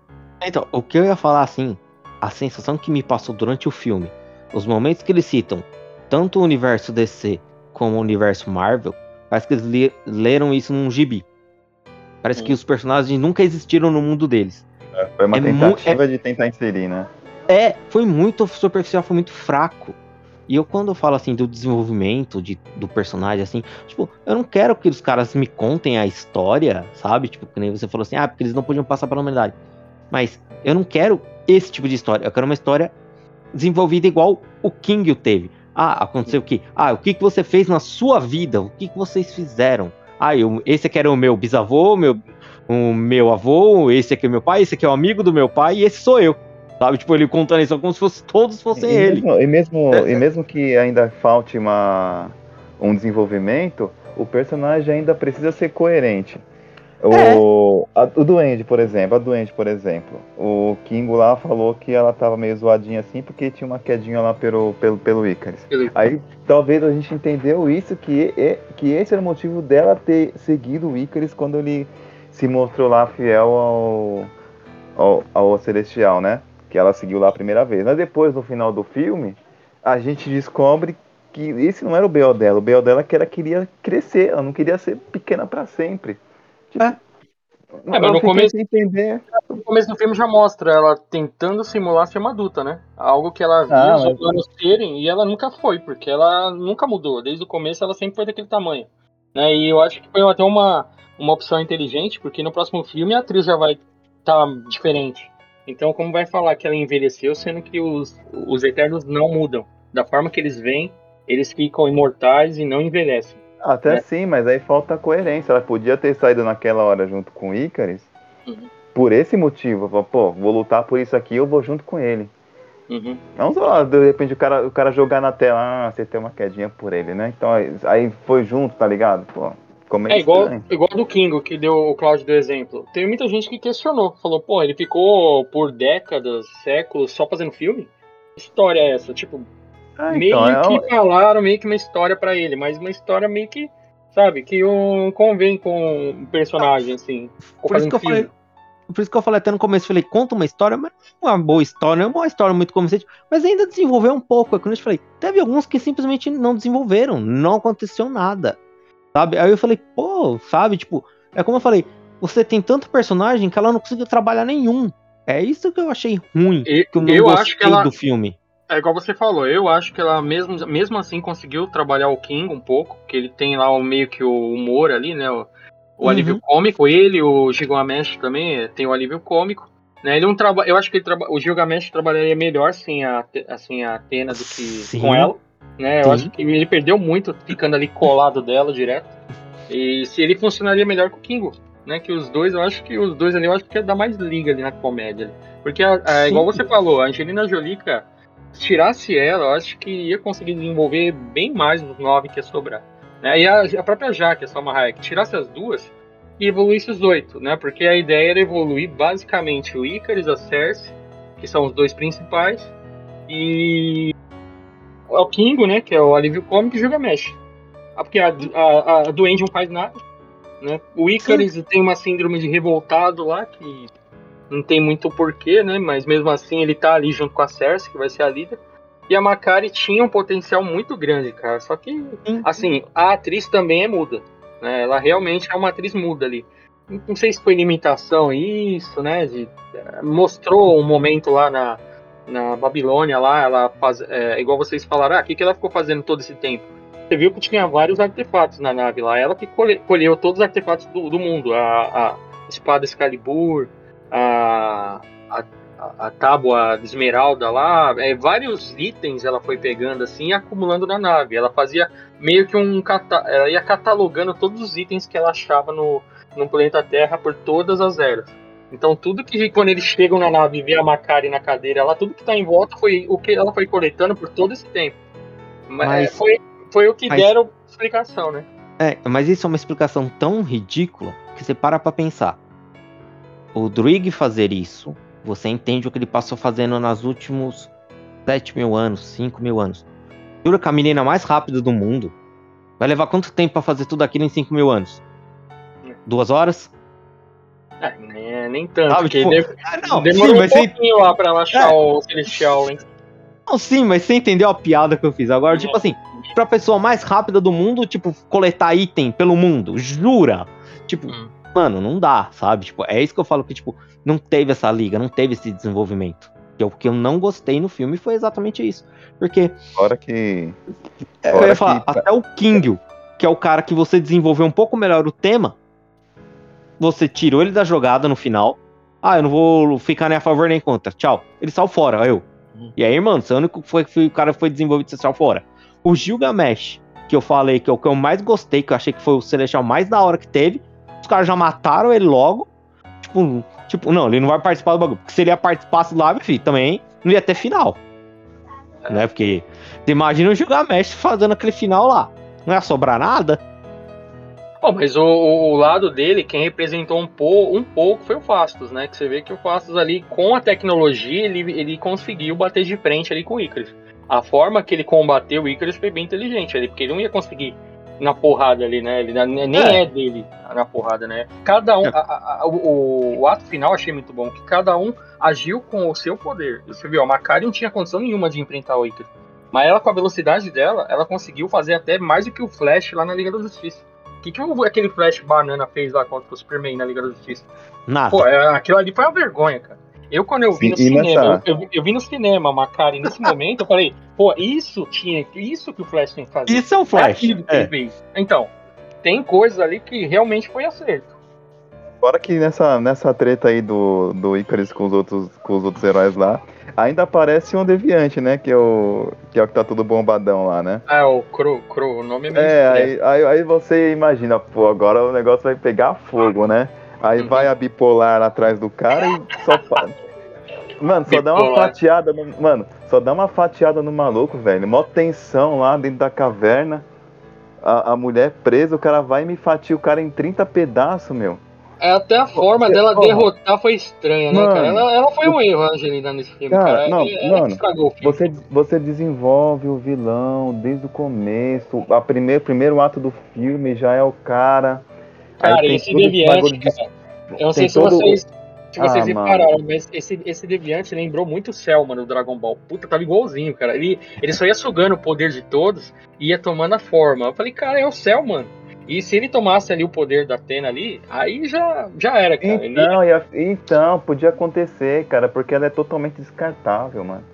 Então, o que eu ia falar assim, a sensação que me passou durante o filme, os momentos que eles citam tanto o universo DC como o universo Marvel, parece que eles leram isso num gibi. Parece Sim. que os personagens nunca existiram no mundo deles. É, foi uma é tentativa é... de tentar inserir, né? É, foi muito superficial, foi muito fraco. E eu, quando eu falo assim do desenvolvimento de, do personagem, assim, tipo, eu não quero que os caras me contem a história, sabe? Tipo, que nem você falou assim, ah, porque eles não podiam passar pela humanidade. Mas eu não quero esse tipo de história. Eu quero uma história desenvolvida igual o King teve. Ah, aconteceu o quê? Ah, o que, que você fez na sua vida? O que, que vocês fizeram? Ah, eu, esse aqui era o meu bisavô, meu, o meu avô, esse aqui é o meu pai, esse aqui é o amigo do meu pai e esse sou eu. Sabe? Tipo, ele contando isso como se fosse, todos fossem e ele. Mesmo, e, mesmo, é, e mesmo que ainda falte uma, um desenvolvimento, o personagem ainda precisa ser coerente. O, é. a, o Duende, por exemplo, a Duende, por exemplo, o Kingo lá falou que ela tava meio zoadinha assim porque tinha uma quedinha lá pelo, pelo, pelo Icarus. Aí talvez a gente entendeu isso, que, que esse era o motivo dela ter seguido o Icarus quando ele se mostrou lá fiel ao, ao, ao Celestial, né? que ela seguiu lá a primeira vez. Mas depois, no final do filme, a gente descobre que esse não era o B.O. dela. O B.O. dela é que ela queria crescer, ela não queria ser pequena para sempre. É. É, mas no começo, entender. no começo do filme já mostra ela tentando simular ser uma adulta, né? Algo que ela viu ah, os mas... humanos terem e ela nunca foi, porque ela nunca mudou. Desde o começo ela sempre foi daquele tamanho. Né? E eu acho que foi até uma, uma opção inteligente, porque no próximo filme a atriz já vai estar tá diferente. Então, como vai falar que ela envelheceu, sendo que os, os Eternos não mudam? Da forma que eles vêm, eles ficam imortais e não envelhecem. Até né? sim, mas aí falta coerência. Ela podia ter saído naquela hora junto com o Icaris uhum. por esse motivo. Pô, vou lutar por isso aqui, eu vou junto com ele. Uhum. Não só, de repente, o cara, o cara jogar na tela, ah, você tem uma quedinha por ele, né? Então aí foi junto, tá ligado? Pô, é, é igual, igual do Kingo, que deu o Claudio do exemplo. Tem muita gente que questionou, falou, pô, ele ficou por décadas, séculos só fazendo filme? Que história é essa? Tipo, ah, meio então, que é... falaram meio que uma história para ele, mas uma história meio que, sabe, que um, convém com um personagem, assim. Por isso, que eu falei, por isso que eu falei até no começo, falei, conta uma história, mas não é uma boa história, não é uma história muito convincente, mas ainda desenvolveu um pouco. É quando eu falei, teve alguns que simplesmente não desenvolveram, não aconteceu nada. Sabe? Aí eu falei, pô, sabe? Tipo, é como eu falei, você tem tanto personagem que ela não conseguiu trabalhar nenhum. É isso que eu achei ruim, e, que eu não eu acho que ela, do filme. É igual você falou, eu acho que ela mesmo, mesmo assim conseguiu trabalhar o King um pouco, que ele tem lá o, meio que o humor ali, né? O, o uhum. alívio cômico, ele, o Gilgamesh também tem o alívio cômico. Né, ele não traba, eu acho que ele traba, o Gilgamesh trabalharia melhor sem a, assim, a Atena do que Sim. com ela. Né? Eu acho que ele perdeu muito ficando ali colado dela direto. E se ele funcionaria melhor com o Kingo, né? Que os dois, eu acho que os dois ali, eu acho que ia dar mais liga ali na comédia. Porque, a, a, igual você falou, a Angelina Jolie, cara, tirasse ela, eu acho que ia conseguir desenvolver bem mais os nove que ia sobrar. Né? E a, a própria Jaque, a Salma Hayek, tirasse as duas e evoluísse os oito, né? Porque a ideia era evoluir basicamente o Icarus a Cersei, que são os dois principais, E o Kingo, né, que é o alívio cômico, e o Gilgamesh. Ah, porque a, a, a Duende não faz nada, né? O Icarus tem uma síndrome de revoltado lá, que não tem muito porquê, né? Mas mesmo assim ele tá ali junto com a Cersei, que vai ser a líder. E a Macari tinha um potencial muito grande, cara. Só que, assim, a atriz também é muda. Né? Ela realmente é uma atriz muda ali. Não sei se foi limitação isso, né? De, eh, mostrou um momento lá na, na Babilônia, lá, ela faz. É, igual vocês falaram, ah, o que, que ela ficou fazendo todo esse tempo? Você viu que tinha vários artefatos na nave lá. Ela que colheu todos os artefatos do, do mundo. A, a espada Excalibur, a, a, a tábua de esmeralda lá, é, vários itens ela foi pegando assim e acumulando na nave. Ela fazia meio que um ela ia catalogando todos os itens que ela achava no, no planeta Terra por todas as eras. Então tudo que quando eles chegam na nave e vê a Macari na cadeira lá, tudo que está em volta foi o que ela foi coletando por todo esse tempo. Mas, é, foi, foi o que mas, deram explicação, né? É, mas isso é uma explicação tão ridícula que você para pra pensar o Druig fazer isso, você entende o que ele passou fazendo nos últimos 7 mil anos, 5 mil anos. Jura que a menina mais rápida do mundo vai levar quanto tempo para fazer tudo aquilo em 5 mil anos? Duas horas? É, nem, nem tanto, Sabe, tipo, ah, não, demorou sim, um pouquinho você... lá pra ela achar é. o Celestial, hein? Não, sim, mas você entendeu a piada que eu fiz. Agora, tipo assim, pra pessoa mais rápida do mundo, tipo, coletar item pelo mundo, jura? Tipo, hum mano, não dá, sabe? Tipo, é isso que eu falo que, tipo, não teve essa liga, não teve esse desenvolvimento. Que o que eu não gostei no filme foi exatamente isso. Porque. Fora que. É, eu ia falar, que... até o King, que é o cara que você desenvolveu um pouco melhor o tema, você tirou ele da jogada no final. Ah, eu não vou ficar nem a favor nem contra. Tchau. Ele saiu fora, eu. Uhum. E aí, mano, o único que foi que o cara foi desenvolvido, você saiu fora. O Gilgamesh, que eu falei que é o que eu mais gostei, que eu achei que foi o Celestial mais da hora que teve, os caras já mataram ele logo. Tipo, tipo, não, ele não vai participar do bagulho. Porque se ele ia participar lá, enfim, também não ia ter final. Né? Porque imagina o Gilgamesh fazendo aquele final lá. Não ia sobrar nada. Bom, mas o, o, lado dele, quem representou um, po, um pouco foi o Fastos, né? Que você vê que o Fastos ali, com a tecnologia, ele, ele conseguiu bater de frente ali com o Icarus. A forma que ele combateu o Icarus foi bem inteligente ali, porque ele não ia conseguir na porrada ali, né? Ele nem é, é dele na porrada, né? Cada um, é. a, a, o, o, ato final achei muito bom, que cada um agiu com o seu poder. Você viu, a Macari não tinha condição nenhuma de enfrentar o Icar. Mas ela, com a velocidade dela, ela conseguiu fazer até mais do que o Flash lá na Liga da Justiça. O que, que aquele Flash banana fez lá contra o Superman na Liga da Justiça? Nada. Pô, é, aquilo ali foi uma vergonha, cara. Eu, quando eu vi no cinema, nessa... eu, eu, eu, vi no cinema Macari nesse momento, eu falei, pô, isso tinha, isso que o Flash tem que fazer. Isso é o Flash. É que é. fez. Então, tem coisas ali que realmente foi acerto. Fora que nessa, nessa treta aí do, do Icarus com os, outros, com os outros heróis lá, ainda aparece um deviante, né? Que é o que, é o que tá todo bombadão lá, né? Ah, o Cro, Cro, o nome é meio É, aí, aí, aí, você imagina, pô, agora o negócio vai pegar fogo, né? Aí uhum. vai a bipolar atrás do cara e só. Mano, só bipolar. dá uma fatiada no. Mano, só dá uma fatiada no maluco, velho. Mó tensão lá dentro da caverna. A, a mulher presa, o cara vai e me fatia o cara em 30 pedaços, meu. É, até a forma dela derrotar foi estranha, né, mano, cara? Ela, ela foi um erro, a Angelina, nesse filme, cara. cara. Não, ela mano, Você, você desenvolve o vilão desde o começo. A primeiro, primeiro ato do filme já é o cara Cara, esse Deviante, de... cara, eu não sei se todo... vocês, se vocês ah, repararam, mano. mas esse, esse Deviante lembrou muito o Selma no Dragon Ball. Puta, tava igualzinho, cara. Ele, ele só ia sugando o poder de todos e ia tomando a forma. Eu falei, cara, é o Cell, mano. E se ele tomasse ali o poder da Atena ali, aí já, já era, cara. Então, ele... então, podia acontecer, cara, porque ela é totalmente descartável, mano.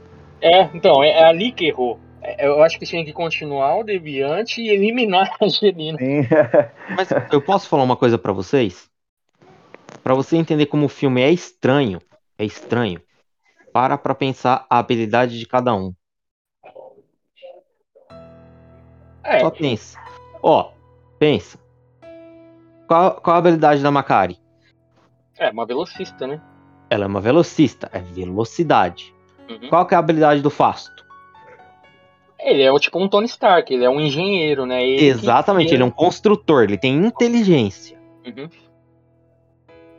É, então, é, é ali que errou. É, eu acho que tinha que continuar o Deviante e eliminar a Angelina. [LAUGHS] Mas eu posso falar uma coisa para vocês? Para você entender como o filme é estranho, é estranho. Para pra pensar a habilidade de cada um. É. Só pensa. Ó, pensa. Qual, qual a habilidade da Macari? É, uma velocista, né? Ela é uma velocista, é velocidade. Uhum. Qual que é a habilidade do Fasto? Ele é tipo um Tony Stark, ele é um engenheiro, né? Ele Exatamente, que... ele é um construtor, ele tem inteligência. Uhum.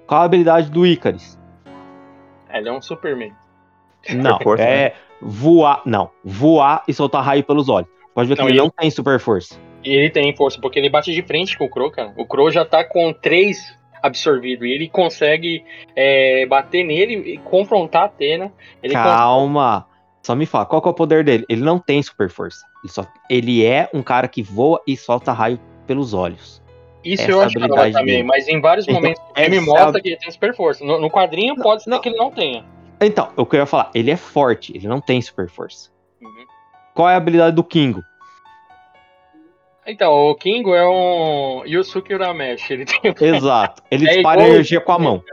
Qual a habilidade do Icarus? Ele é um Superman. Não, [LAUGHS] força, é né? voar. Não, voar e soltar raio pelos olhos. Pode ver que não, ele, ele não tem super força. Ele tem força, porque ele bate de frente com o Crow, cara. O Crow já tá com três absorvido. E ele consegue é, bater nele e confrontar a Atena. Ele Calma! Consegue... Só me fala, qual é o poder dele? Ele não tem super força. Ele, só, ele é um cara que voa e solta raio pelos olhos. Isso essa eu acho que também, dele. mas em vários então, momentos ele mostra que ele tem super força. No, no quadrinho não, pode ser não. que ele não tenha. Então, o que eu ia falar, ele é forte, ele não tem super força. Uhum. Qual é a habilidade do Kingo? Então, o Kingo é um Yusuke Urameshi. Ele tem... Exato. Ele [LAUGHS] é dispara energia com a mão.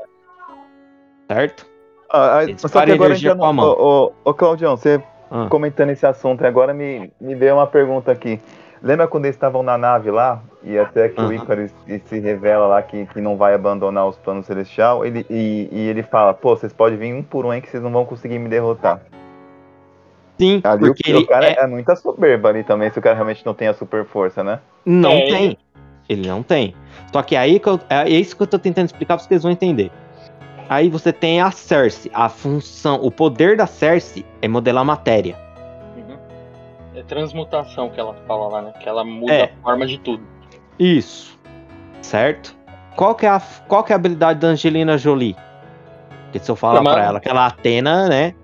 Certo? Ah, só que agora energia com a mão. Ô, ô, ô Claudião, você ah. comentando esse assunto agora me, me veio uma pergunta aqui. Lembra quando eles estavam na nave lá? E até que o Icarus se revela lá que, que não vai abandonar os planos celestial. Ele, e, e ele fala, pô, vocês podem vir um por um aí que vocês não vão conseguir me derrotar. Sim, ali porque o, o cara é... é... muita soberba ali também, se o cara realmente não tem a super força, né? Não é. tem. Ele não tem. Só que aí que eu, é isso que eu tô tentando explicar pra vocês vão entender. Aí você tem a Cersei, a função, o poder da Cersei é modelar matéria. Uhum. É transmutação que ela fala lá, né? Que ela muda é. a forma de tudo. Isso. Certo? Qual que é a, qual que é a habilidade da Angelina Jolie? Porque se eu falar Mas... pra ela que ela é Atena, né?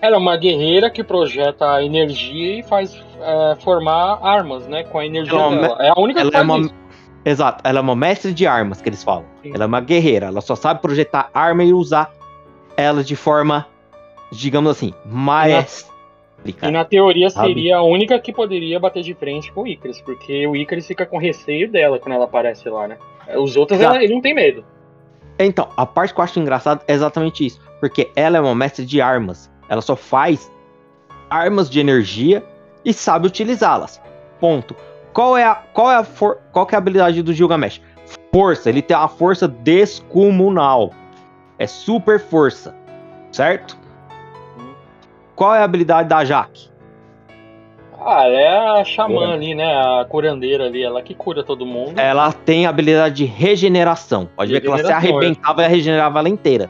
Ela é uma guerreira que projeta energia e faz é, formar armas, né? Com a energia ela é dela. É a única ela que faz é uma... isso. Exato, ela é uma mestre de armas, que eles falam. Sim. Ela é uma guerreira, ela só sabe projetar arma e usar ela de forma, digamos assim, mais. E na teoria seria a única que poderia bater de frente com o Icarus, porque o Icarus fica com receio dela quando ela aparece lá, né? Os outros ela, ele não tem medo. Então, a parte que eu acho engraçada é exatamente isso, porque ela é uma mestre de armas. Ela só faz armas de energia e sabe utilizá-las. Ponto. Qual é a qual é a for, qual é a habilidade do Gilgamesh? Força, ele tem uma força descomunal. É super força, certo? Qual é a habilidade da Jaque? Ah, é a xamã ali, né? A curandeira ali, ela que cura todo mundo. Ela tem a habilidade de regeneração. Pode ver que ela se arrebentava e regenerava ela inteira.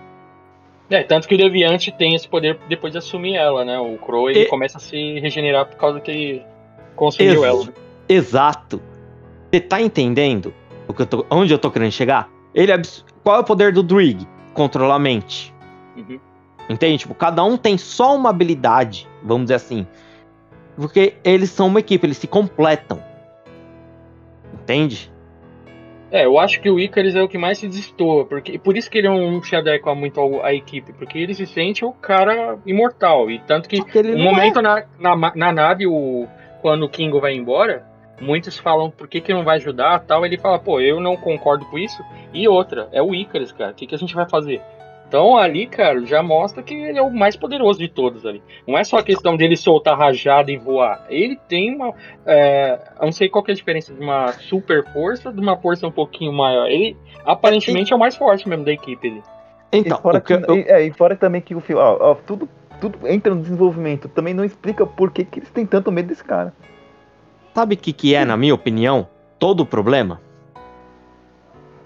É, tanto que o Deviante tem esse poder depois de assumir ela, né? O Crow ele e... começa a se regenerar por causa que ele consumiu Ex ela. Exato. Você tá entendendo o que eu tô, onde eu tô querendo chegar? Ele Qual é o poder do Druig? Controlar a mente. Uhum. Entende? Tipo, cada um tem só uma habilidade, vamos dizer assim. Porque eles são uma equipe, eles se completam. Entende? É, eu acho que o Icarus é o que mais se destoa, porque por isso que ele não se adequa muito ao, à equipe, porque ele se sente o cara imortal. E tanto que, que no momento é. na, na, na, nave, o, quando o Kingo vai embora, muitos falam por que, que não vai ajudar tal. Ele fala, pô, eu não concordo com isso. E outra, é o Icarus, cara. O que, que a gente vai fazer? Então ali, cara, já mostra que ele é o mais poderoso de todos ali. Não é só a questão dele soltar rajada e voar. Ele tem uma. É, eu não sei qual é a diferença de uma super força de uma força um pouquinho maior. Ele aparentemente é, é o mais forte mesmo da equipe ali. Então, e fora, que, eu... é, e fora também que o filme. Ó, ó, tudo, tudo entra no desenvolvimento. Também não explica por que, que eles têm tanto medo desse cara. Sabe o que, que é, na minha opinião, todo o problema?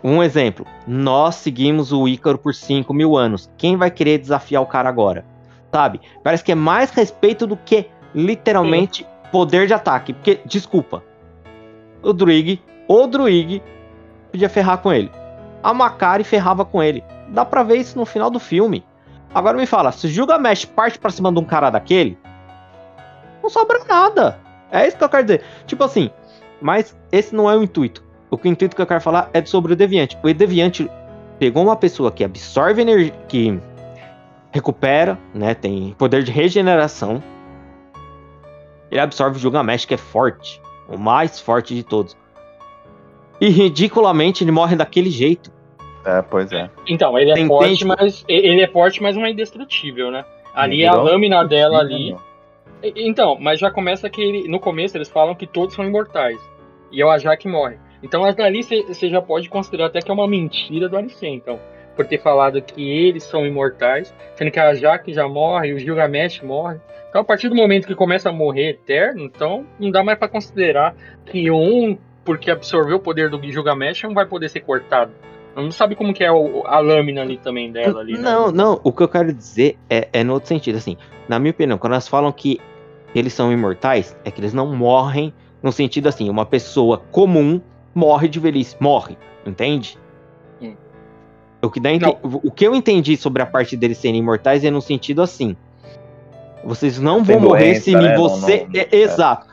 Um exemplo, nós seguimos o Ícaro por 5 mil anos. Quem vai querer desafiar o cara agora? Sabe? Parece que é mais respeito do que literalmente Sim. poder de ataque. Porque, desculpa, o Druig, o Druig podia ferrar com ele. A Macari ferrava com ele. Dá pra ver isso no final do filme. Agora me fala, se o Gilgamesh parte pra cima de um cara daquele, não sobra nada. É isso que eu quero dizer. Tipo assim, mas esse não é o intuito. O que o intuito que eu quero falar é sobre o Deviante. O Deviante pegou uma pessoa que absorve energia, que recupera, né, tem poder de regeneração. Ele absorve o Gilgamesh, que é forte, o mais forte de todos. E ridiculamente ele morre daquele jeito. É, pois é. Então, ele é Tem forte, mas ele é forte, mas não é indestrutível, né? Ali a lâmina dela ali. Então, mas já começa que ele, no começo eles falam que todos são imortais. E é o Ajak que morre. Então, mas dali você já pode considerar até que é uma mentira do Alicent, então. Por ter falado que eles são imortais, sendo que a Jaque já morre, o Gilgamesh morre. Então, a partir do momento que começa a morrer eterno, então não dá mais para considerar que um, porque absorveu o poder do Gilgamesh, não vai poder ser cortado. Não sabe como que é a lâmina ali também dela ali. Né? Não, não. O que eu quero dizer é, é no outro sentido, assim. Na minha opinião, quando elas falam que eles são imortais, é que eles não morrem no sentido assim, uma pessoa comum morre de velhice, morre, entende? Hum. O que, dá o que eu entendi sobre a parte deles serem imortais é no sentido assim. Vocês não vão morrer se né? você. Não, não, é, é. Exato.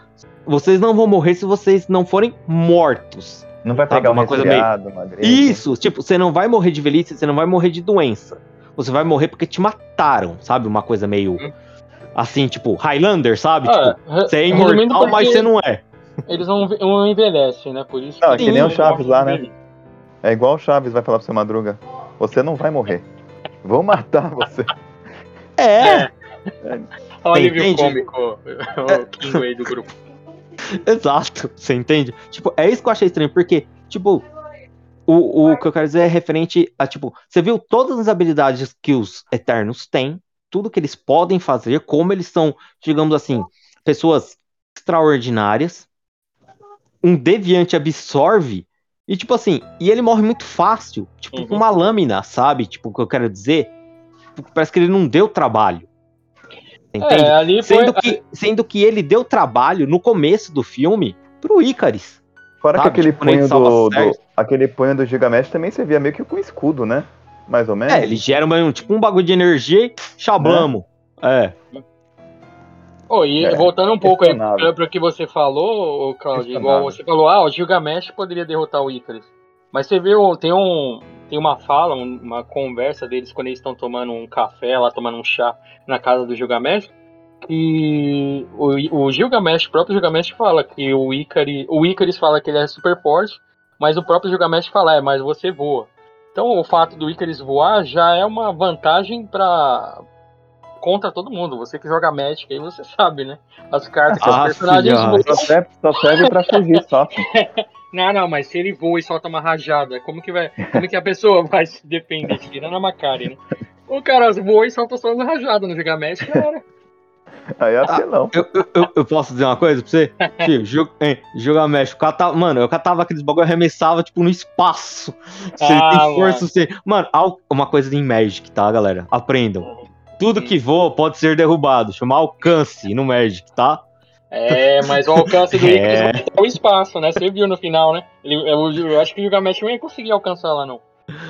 Vocês não vão morrer se vocês não forem mortos. Não vai pegar uma coisa meio. Uma Isso, tipo, você não vai morrer de velhice, você não vai morrer de doença. Você vai morrer porque te mataram, sabe? Uma coisa meio. Hum. Assim, tipo, Highlander, sabe? Ah, tipo, você é imortal, mas você não é. Eles não, não envelhecem, né? Por isso não, que, que nem o Chaves lá, né? É igual o Chaves vai falar pro seu Madruga. Você não vai morrer. Vou matar você. É. é. Olha o cômico, [LAUGHS] o King aí do grupo. [LAUGHS] Exato, você entende? Tipo, é isso que eu achei estranho, porque, tipo, o, o que eu quero dizer é referente a, tipo, você viu todas as habilidades que os Eternos têm, tudo que eles podem fazer, como eles são, digamos assim, pessoas extraordinárias. Um deviante absorve e, tipo assim, e ele morre muito fácil, tipo, uhum. com uma lâmina, sabe? Tipo, o que eu quero dizer? Parece que ele não deu trabalho. Entende? É, ali foi... sendo, que, sendo que ele deu trabalho no começo do filme pro Icaris. Fora sabe? que aquele tipo, punho do, do, aquele punho do Gigamesh também servia meio que com escudo, né? Mais ou menos. É, ele gera um, tipo um bagulho de energia e chablamo. É. é. Oh, e é, voltando um pouco aí para o que você falou, Claudio, igual você falou, ah, o Gilgamesh poderia derrotar o Icarus. Mas você viu, tem um, tem uma fala, uma conversa deles quando eles estão tomando um café, lá tomando um chá na casa do Gilgamesh, que o, o Gilgamesh, o próprio Gilgamesh fala que o Icarus, o Icarus fala que ele é super forte, mas o próprio Gilgamesh fala, é, mas você voa. Então o fato do Icarus voar já é uma vantagem para contra todo mundo. Você que joga Magic aí, você sabe, né? As cartas que ah, os personagens voam. Só serve, só serve pra fugir, só. [LAUGHS] Não, não, mas se ele voa e solta uma rajada, como que vai. Como que a pessoa [LAUGHS] vai se defender? Tirando a Macari, né? O cara voa e solta só uma rajada no Giga Magic, cara. Aí acho que não. Eu, eu, eu, posso dizer uma coisa pra você? [LAUGHS] Tio, jogo, jogar Magic, catava, mano, eu catava aqueles bagulho e arremessava, tipo, no espaço. Se ah, ele tem força, você. Mano, uma coisa em Magic, tá, galera? Aprendam. Tudo que voa pode ser derrubado. Chama alcance no Magic, tá? É, mas o alcance do Icarus é... o espaço, né? Você viu no final, né? Ele, eu, eu acho que o Gilgamesh não ia conseguir alcançar lá, não.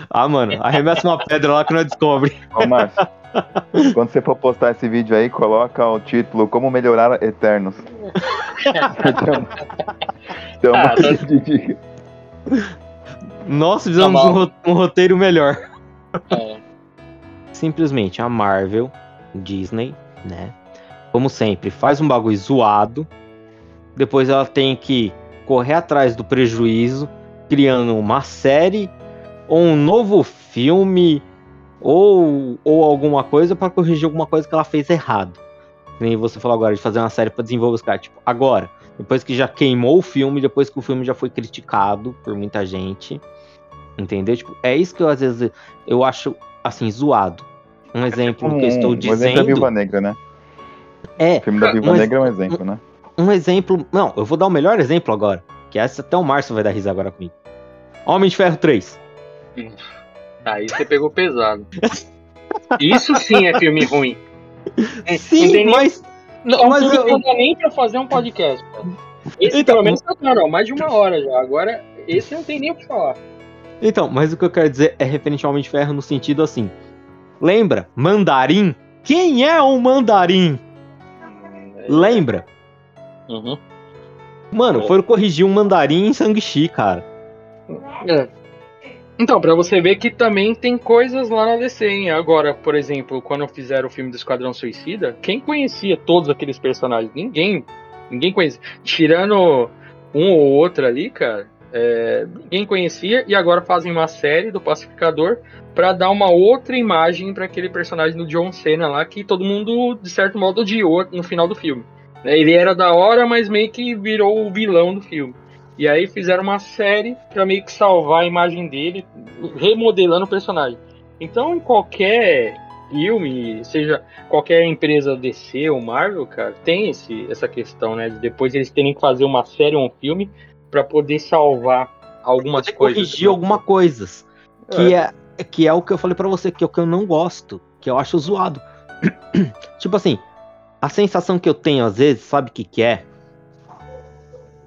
Ah, mano, arremessa uma pedra lá que não descobre. Ô, Márcio, quando você for postar esse vídeo aí, coloca o título Como Melhorar Eternos. então, ah, tô... Nós fizemos tá um, um, roteiro melhor. É. Simplesmente a Marvel, Disney, né? Como sempre, faz um bagulho zoado, depois ela tem que correr atrás do prejuízo, criando uma série ou um novo filme ou, ou alguma coisa para corrigir alguma coisa que ela fez errado. Nem você falou agora de fazer uma série para desenvolver os caras. Tipo, agora, depois que já queimou o filme, depois que o filme já foi criticado por muita gente, entendeu? Tipo, é isso que eu às vezes eu acho assim zoado. Um exemplo um, que eu estou um dizendo. Exemplo é Viúva Negra, né? É. O filme da Viúva um Negra é um exemplo, né? Um exemplo. Não, eu vou dar o melhor exemplo agora. Que essa até o Márcio vai dar risada agora comigo. Homem de Ferro 3. Aí você pegou pesado. Isso sim é filme ruim. Sim, mas. Não, mas eu... não dá nem pra fazer um podcast. Esse então, pelo menos tá claro, mais de uma hora já. Agora, esse não tem nem o que falar. Então, mas o que eu quero dizer é referente ao Homem de Ferro no sentido assim. Lembra? Mandarim? Quem é um mandarim? Lembra? Uhum. Mano, é. foram corrigir um mandarim em Shang-Chi, cara. É. Então, pra você ver que também tem coisas lá na DC, hein? Agora, por exemplo, quando fizeram o filme do Esquadrão Suicida, quem conhecia todos aqueles personagens? Ninguém. Ninguém conhecia. Tirando um ou outro ali, cara, é, ninguém conhecia e agora fazem uma série do Pacificador para dar uma outra imagem para aquele personagem do John Cena lá que todo mundo de certo modo odiou no final do filme. Né? Ele era da hora, mas meio que virou o vilão do filme. E aí fizeram uma série para meio que salvar a imagem dele, remodelando o personagem. Então, em qualquer filme, seja qualquer empresa DC ou Marvel, cara, tem esse, essa questão, né? De depois eles terem que fazer uma série ou um filme para poder salvar algumas poder coisas. Corrigir algumas coisas. Que é. é. que é o que eu falei para você, que é o que eu não gosto, que eu acho zoado. [CLEARS THROAT] tipo assim, a sensação que eu tenho às vezes, sabe o que que é?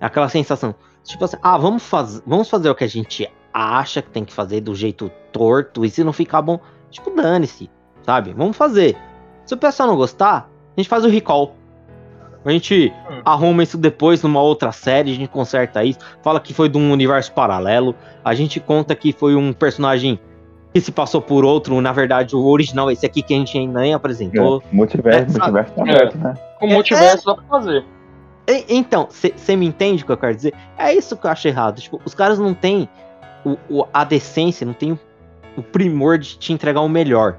É aquela sensação, tipo assim, ah, vamos, faz, vamos fazer o que a gente acha que tem que fazer do jeito torto, e se não ficar bom, tipo, dane-se, sabe? Vamos fazer. Se o pessoal não gostar, a gente faz o recall. A gente hum. arruma isso depois numa outra série, a gente conserta isso, fala que foi de um universo paralelo, a gente conta que foi um personagem que se passou por outro, na verdade, o original, esse aqui que a gente ainda nem apresentou. É, multiverso, é, multiverso tá aberto, né? O multiverso é, dá pra fazer. Então, você me entende o que eu quero dizer? É isso que eu acho errado. Tipo, os caras não têm o, o, a decência, não têm o, o primor de te entregar o melhor.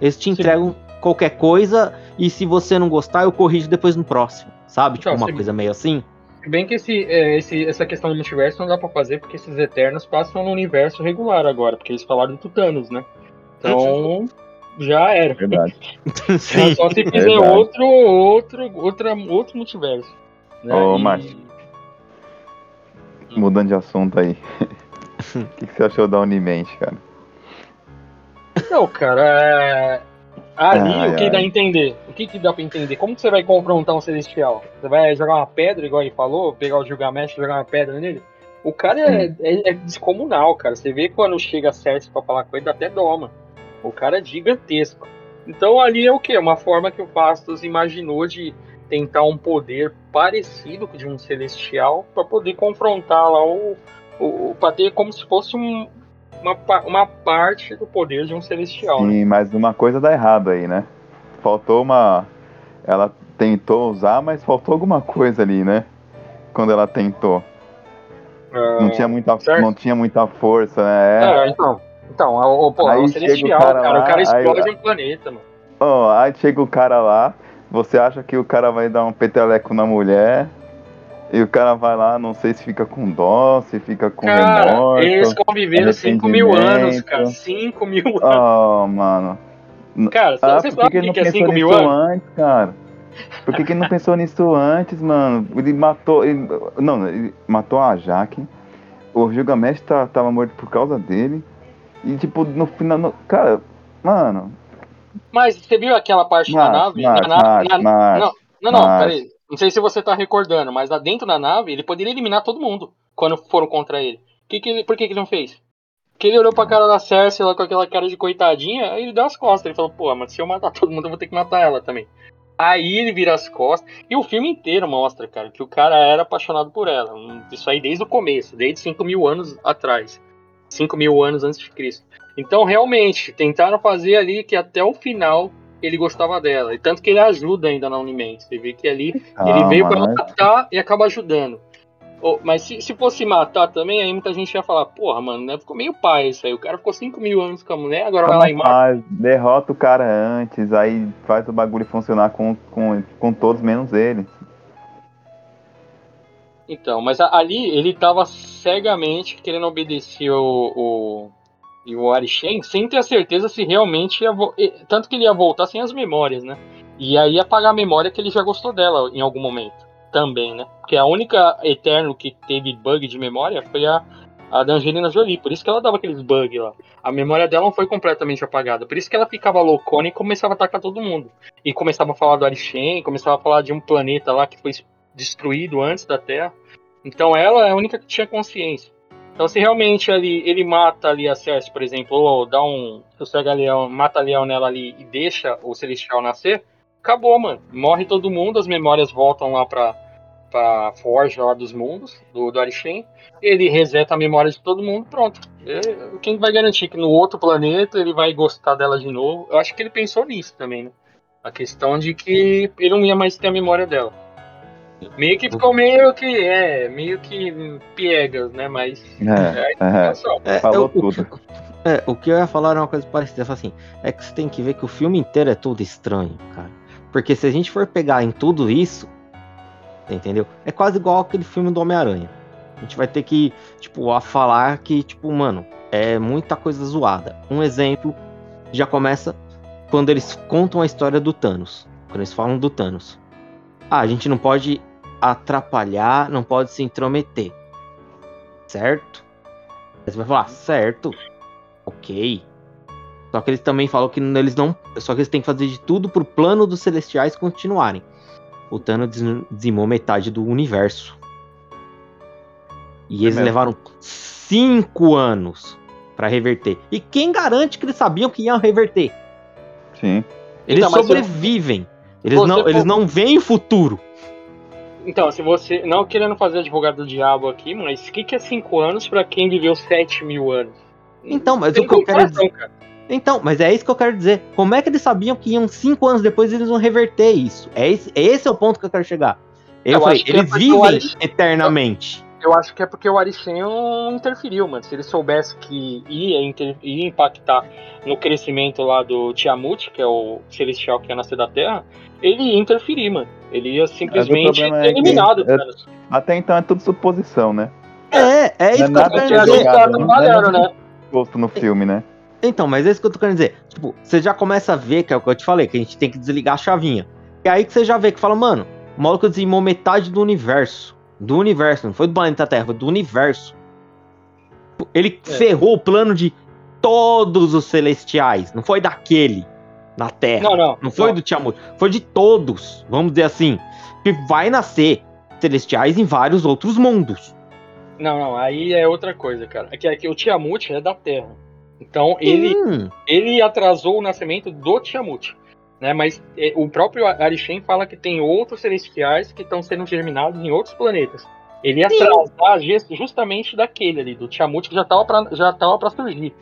Eles te entregam Sim. qualquer coisa e se você não gostar, eu corrijo depois no próximo. Sabe? Tipo, então, uma coisa meio assim. Bem que esse, é, esse, essa questão do multiverso não dá pra fazer, porque esses Eternos passam no universo regular agora, porque eles falaram do Tutanos, né? Então, [LAUGHS] já era. Verdade. [LAUGHS] Sim, só se fizer Verdade. outro, outro, outra, outro multiverso. Né? Ô, e... Márcio. Mudando de assunto aí. [LAUGHS] O que, que, você achou da Unimente, cara? Não, cara, é... ali ai, o que ai. dá a entender? O que, que dá pra entender? Como que você vai confrontar um celestial? Você vai jogar uma pedra, igual ele falou, pegar o Gilgamesh e jogar uma pedra nele? O cara é, é, é, descomunal, cara. Você vê quando chega certo pra falar com ele, dá até doma. O cara é gigantesco. Então ali é o que? Uma forma que o Fastos imaginou de tentar um poder parecido de um celestial para poder confrontar lá o, o, o para ter como se fosse um, uma, uma parte do poder de um celestial. Sim, né? mas uma coisa dá errado aí, né? Faltou uma. Ela tentou usar, mas faltou alguma coisa ali, né? Quando ela tentou. não, ah, tinha muita, não tinha muita força, né? É, então. Então, o, pô, é um celestial, o cara, cara. Lá, o cara explode aí, um planeta, mano. Oh, aí chega o cara lá, você acha que o cara vai dar um peteleco na mulher, e o cara vai lá, não sei se fica com dó, se fica com cara, remorso. Eles conviveram 5 mil anos, cara. 5 mil anos. Oh, mano. Cara, ah, você sabe o que, é 5 mil anos? Antes, cara? Por que, que ele não pensou nisso antes, mano? Ele matou. Ele, não, ele matou a Jaque. O Gilgamesh tá, tava morto por causa dele. E, tipo, no final. No, cara, mano. Mas você viu aquela parte mas, da nave? Na, mas, na, não, não, não, peraí. Não sei se você tá recordando, mas lá dentro da nave ele poderia eliminar todo mundo quando foram contra ele. Que que ele por que, que ele não fez? Que ele olhou pra cara da Cersei lá com aquela cara de coitadinha, aí ele deu as costas. Ele falou, pô, mas se eu matar todo mundo, eu vou ter que matar ela também. Aí ele vira as costas. E o filme inteiro mostra, cara, que o cara era apaixonado por ela. Isso aí desde o começo, desde 5 mil anos atrás. 5 mil anos antes de Cristo. Então, realmente, tentaram fazer ali que até o final ele gostava dela. E tanto que ele ajuda ainda na Unimente. Você vê que ali ah, ele veio para matar e acaba ajudando. Oh, mas se, se fosse matar também, aí muita gente ia falar, porra, mano, né? Ficou meio pai isso aí. O cara ficou 5 mil anos com a mulher, agora vai lá e mata. Derrota o cara antes, aí faz o bagulho funcionar com, com, com todos menos ele. Então, mas ali ele tava cegamente querendo obedecer o, o, e o Arishen sem ter a certeza se realmente ia. Tanto que ele ia voltar sem as memórias, né? E aí apagar a memória que ele já gostou dela em algum momento. Também, né? Porque a única Eterno que teve bug de memória foi a, a da Angelina Jolie. Por isso que ela dava aqueles bugs lá. A memória dela não foi completamente apagada. Por isso que ela ficava loucona e começava a atacar todo mundo. E começava a falar do Arishen, começava a falar de um planeta lá que foi destruído antes da Terra. Então ela é a única que tinha consciência. Então, se realmente ali, ele mata ali a Cersei, por exemplo, ou dá um. O leão, mata a leão nela ali e deixa o Celestial nascer, acabou, mano. Morre todo mundo, as memórias voltam lá pra, pra Forja lá dos mundos, do, do Arishem. Ele reseta a memória de todo mundo, pronto. E, quem vai garantir que no outro planeta ele vai gostar dela de novo? Eu acho que ele pensou nisso também, né? A questão de que ele não ia mais ter a memória dela. Meio que ficou meio que, é, meio que piegas, né? Mas. É, é, é, é falou eu, tudo. O, é, o que eu ia falar era uma coisa parecida, assim, é que você tem que ver que o filme inteiro é tudo estranho, cara. Porque se a gente for pegar em tudo isso, entendeu? É quase igual aquele filme do Homem-Aranha. A gente vai ter que, tipo, a falar que, tipo, mano, é muita coisa zoada. Um exemplo já começa quando eles contam a história do Thanos. Quando eles falam do Thanos. Ah, a gente não pode atrapalhar, não pode se intrometer. Certo? Aí você vai falar, certo. Ok. Só que eles também falam que eles não. Só que eles têm que fazer de tudo pro plano dos celestiais continuarem. O Thanos dizimou metade do universo. E é eles mesmo. levaram cinco anos para reverter. E quem garante que eles sabiam que iam reverter? Sim. Eles então, sobrevivem. Eles não, for... eles não veem o futuro. Então, se você. Não querendo fazer advogado do diabo aqui, mas o que, que é cinco anos para quem viveu 7 mil anos? Então, mas Tem o que eu quero dizer. Cara. Então, mas é isso que eu quero dizer. Como é que eles sabiam que iam cinco anos depois eles vão reverter isso? É esse, esse é o ponto que eu quero chegar. Eu, eu falei, eles é vivem eternamente. Eu, eu, acho que é porque o Arishem não interferiu, mano. Se ele soubesse que ia, inter, ia impactar no crescimento lá do Tiamut, que é o celestial que ia nascer da Terra, ele ia interferir, mano. Ele ia simplesmente ser é eliminado. É, até então é tudo suposição, né? É, é isso que eu quero dizer. Tá trabalhando, né? Posto no filme, né? Então, mas é isso que eu tô querendo dizer. Tipo, você já começa a ver, que é o que eu te falei, que a gente tem que desligar a chavinha. E aí que você já vê que fala, mano, o maluco dizimou metade do universo. Do universo, não foi do planeta Terra, foi do universo. Ele é. ferrou o plano de todos os celestiais, não foi daquele na Terra. Não, não. Não foi não. do Tiamut, foi de todos, vamos dizer assim. Que vai nascer celestiais em vários outros mundos. Não, não, aí é outra coisa, cara. É que, é que o Tiamut é da Terra. Então ele, hum. ele atrasou o nascimento do Tiamut. Né, mas é, o próprio Arishem fala que tem outros celestiais que estão sendo germinados em outros planetas. Ele ia atrasar justamente daquele ali, do Tiamut, que já estava para surgir.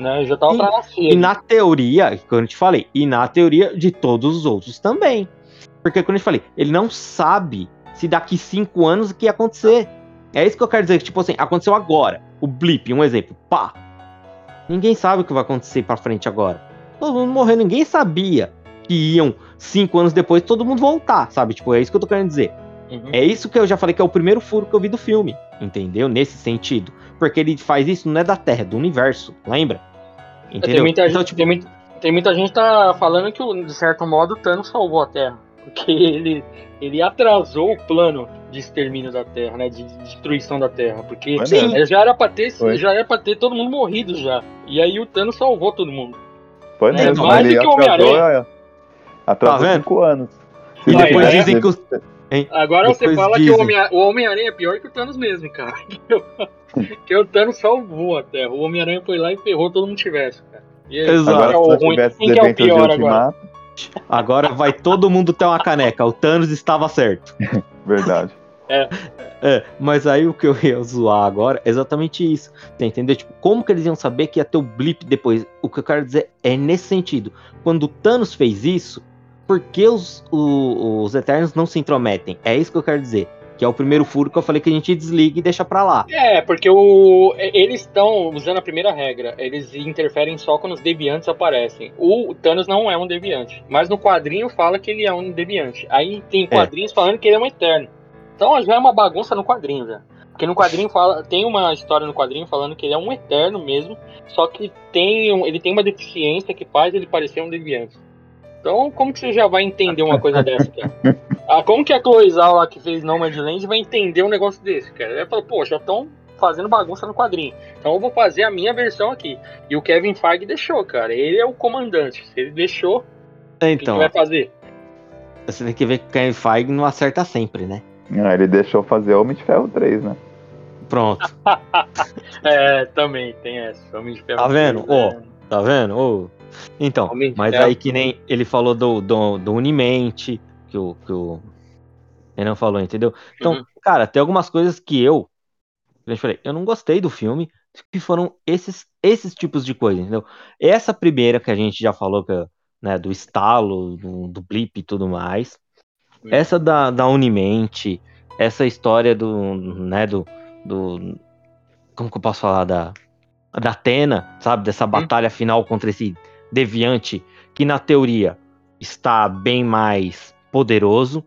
Né, já estava para nascer. E na teoria, quando eu te falei, e na teoria de todos os outros também. Porque quando eu te falei, ele não sabe se daqui cinco anos o que ia acontecer. É isso que eu quero dizer, que, tipo assim, aconteceu agora. O blip, um exemplo. Pá, Ninguém sabe o que vai acontecer para frente agora. Todo mundo morreu, ninguém sabia que iam cinco anos depois todo mundo voltar, sabe? Tipo, é isso que eu tô querendo dizer. Uhum. É isso que eu já falei que é o primeiro furo que eu vi do filme, entendeu? Nesse sentido. Porque ele faz isso não é da Terra, é do universo, lembra? Entendeu? Tem muita, então, gente, tipo... tem, muita, tem muita gente tá falando que, de certo modo, o Thanos salvou a Terra. Porque [LAUGHS] ele, ele atrasou o plano de extermínio da Terra, né? De, destruição da Terra. Porque sim, já era pra ter, já era para ter todo mundo morrido já. E aí o Thanos salvou todo mundo. Foi é, mesmo, mais do que o Homem-Aranha. Atrasou tá cinco anos. E depois é, dizem que os. Hein? Agora depois você fala dizem. que o Homem-Aranha é pior que o Thanos mesmo, cara. [LAUGHS] que o Thanos salvou a Terra. O Homem-Aranha foi lá e ferrou todo mundo tivesse, cara. E aí, Exato. Agora, é o ruim. Quem que é o pior agora? Agora vai todo mundo ter uma caneca. O Thanos estava certo. [LAUGHS] Verdade. É. é. mas aí o que eu ia zoar agora é exatamente isso. Você entendeu? Tipo, como que eles iam saber que ia ter o blip depois? O que eu quero dizer é nesse sentido. Quando o Thanos fez isso, por que os, os, os Eternos não se intrometem? É isso que eu quero dizer que é o primeiro furo que eu falei que a gente desliga e deixa pra lá. É, porque o, eles estão usando a primeira regra, eles interferem só quando os deviantes aparecem. O Thanos não é um deviante, mas no quadrinho fala que ele é um deviante. Aí tem é. quadrinhos é. falando que ele é um eterno. Então já é uma bagunça no quadrinho, já. Porque no quadrinho fala, tem uma história no quadrinho falando que ele é um eterno mesmo, só que tem um, ele tem uma deficiência que faz ele parecer um deviante. Então, como que você já vai entender uma coisa dessa, cara? Ah, como que a Chloe Zhao lá que fez Nomadland vai entender um negócio desse, cara? Ela falou, pô, já estão fazendo bagunça no quadrinho. Então eu vou fazer a minha versão aqui. E o Kevin Feige deixou, cara. Ele é o comandante. Se ele deixou, então, o que, que vai fazer? Você tem que ver que o Kevin Feige não acerta sempre, né? Ah, ele deixou fazer Homem de Ferro 3, né? Pronto. [LAUGHS] é, também tem essa. Homem de Ferro Tá vendo? Ó, oh, tá vendo? Oh. Então, mas aí que nem ele falou do, do, do Unimente, que o, que o Renan falou, entendeu? Então, uhum. cara, tem algumas coisas que eu, eu falei, eu não gostei do filme, que foram esses, esses tipos de coisas, entendeu? Essa primeira que a gente já falou, que, né, do estalo, do, do blip e tudo mais, uhum. essa da, da Unimente, essa história do, né, do, do, como que eu posso falar, da, da Atena, sabe, dessa uhum. batalha final contra esse deviante, que na teoria está bem mais poderoso.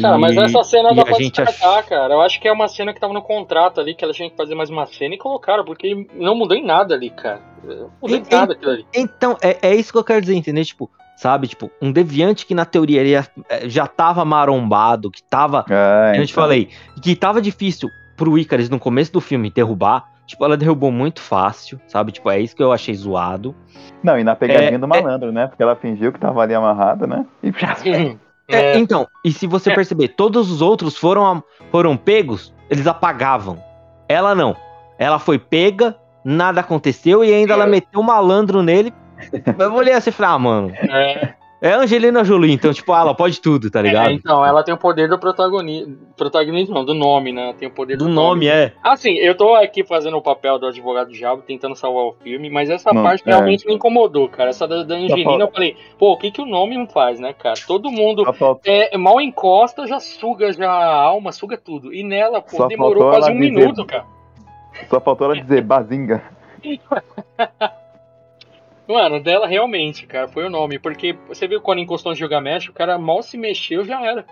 Cara, e, mas essa cena dá pra gente descartar, ach... cara. Eu acho que é uma cena que tava no contrato ali, que ela tinha que fazer mais uma cena e colocaram, porque não mudou em nada ali, cara. Não mudou em nada aquilo ali. Então, é, é isso que eu quero dizer, entendeu? Tipo, sabe? Tipo, um deviante que na teoria ele é, já tava marombado, que tava. É, eu te então. falei, que tava difícil pro Icarus no começo do filme derrubar, Tipo, ela derrubou muito fácil, sabe? Tipo, é isso que eu achei zoado. Não, e na pegadinha é, do é malandro, é... né? Porque ela fingiu que tava ali amarrada, né? E... [LAUGHS] É, é, então, e se você é. perceber, todos os outros foram, foram pegos, eles apagavam. Ela não. Ela foi pega, nada aconteceu e ainda ela meteu um malandro nele. [LAUGHS] Eu olhei assim e falei, ah, mano. É. É Angelina Jolie, então, tipo, ela pode tudo, tá ligado? É, então, ela tem o poder do protagonismo. Protagonismo, não, do nome, né? Tem o poder do, do nome, nome, é. Assim, eu tô aqui fazendo o papel do advogado diabo, tentando salvar o filme, mas essa não, parte é. realmente me incomodou, cara. Essa da, da Angelina, eu falei, pô, o que que o nome não faz, né, cara? Todo mundo é, mal encosta, já suga já a alma, suga tudo. E nela, pô, Só demorou quase um dizer... minuto, cara. Só faltou ela dizer [LAUGHS] bazinga. [LAUGHS] Mano, dela realmente, cara, foi o nome. Porque você viu quando encostou no Gilgamesh, o cara mal se mexeu, já era.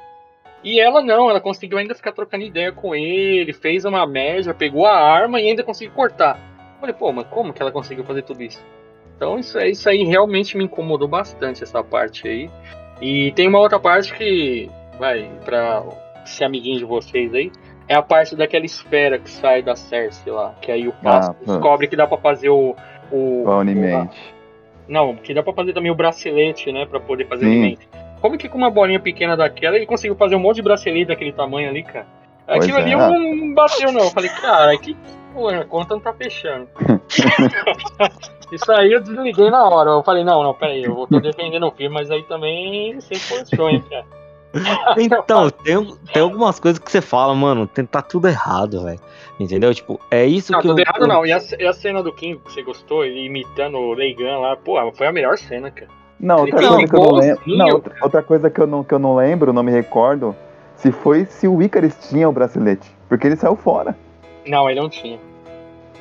E ela não, ela conseguiu ainda ficar trocando ideia com ele, fez uma média, pegou a arma e ainda conseguiu cortar. Eu falei, pô, mas como que ela conseguiu fazer tudo isso? Então isso, isso aí realmente me incomodou bastante, essa parte aí. E tem uma outra parte que, vai, pra ser amiguinho de vocês aí, é a parte daquela esfera que sai da Cersei lá, que aí o Passo ah, descobre que dá pra fazer o... O, o, não, que dá pra fazer também o bracelete, né? Pra poder fazer Sim. Como que com uma bolinha pequena daquela ele conseguiu fazer um monte de bracelete daquele tamanho ali, cara? Aquilo pois ali é. não bateu, não. Eu falei, cara, que porra, a conta não tá fechando. [LAUGHS] Isso aí eu desliguei na hora. Eu falei, não, não, peraí, eu tô defendendo o filme, mas aí também sem posições, cara. [LAUGHS] Então, tem, tem algumas coisas que você fala, mano, tá tudo errado, velho. Entendeu? Tipo, é isso não, que. Não, tudo eu, errado eu... não. E a, e a, cena do Kim que você gostou, ele imitando o Leigan lá, pô, foi a melhor cena, cara. Não, outra coisa que eu não lembro. Não, outra, outra, coisa que eu, não, que eu não lembro, não me recordo, se foi se o Icarus tinha o bracelete. Porque ele saiu fora. Não, ele não tinha.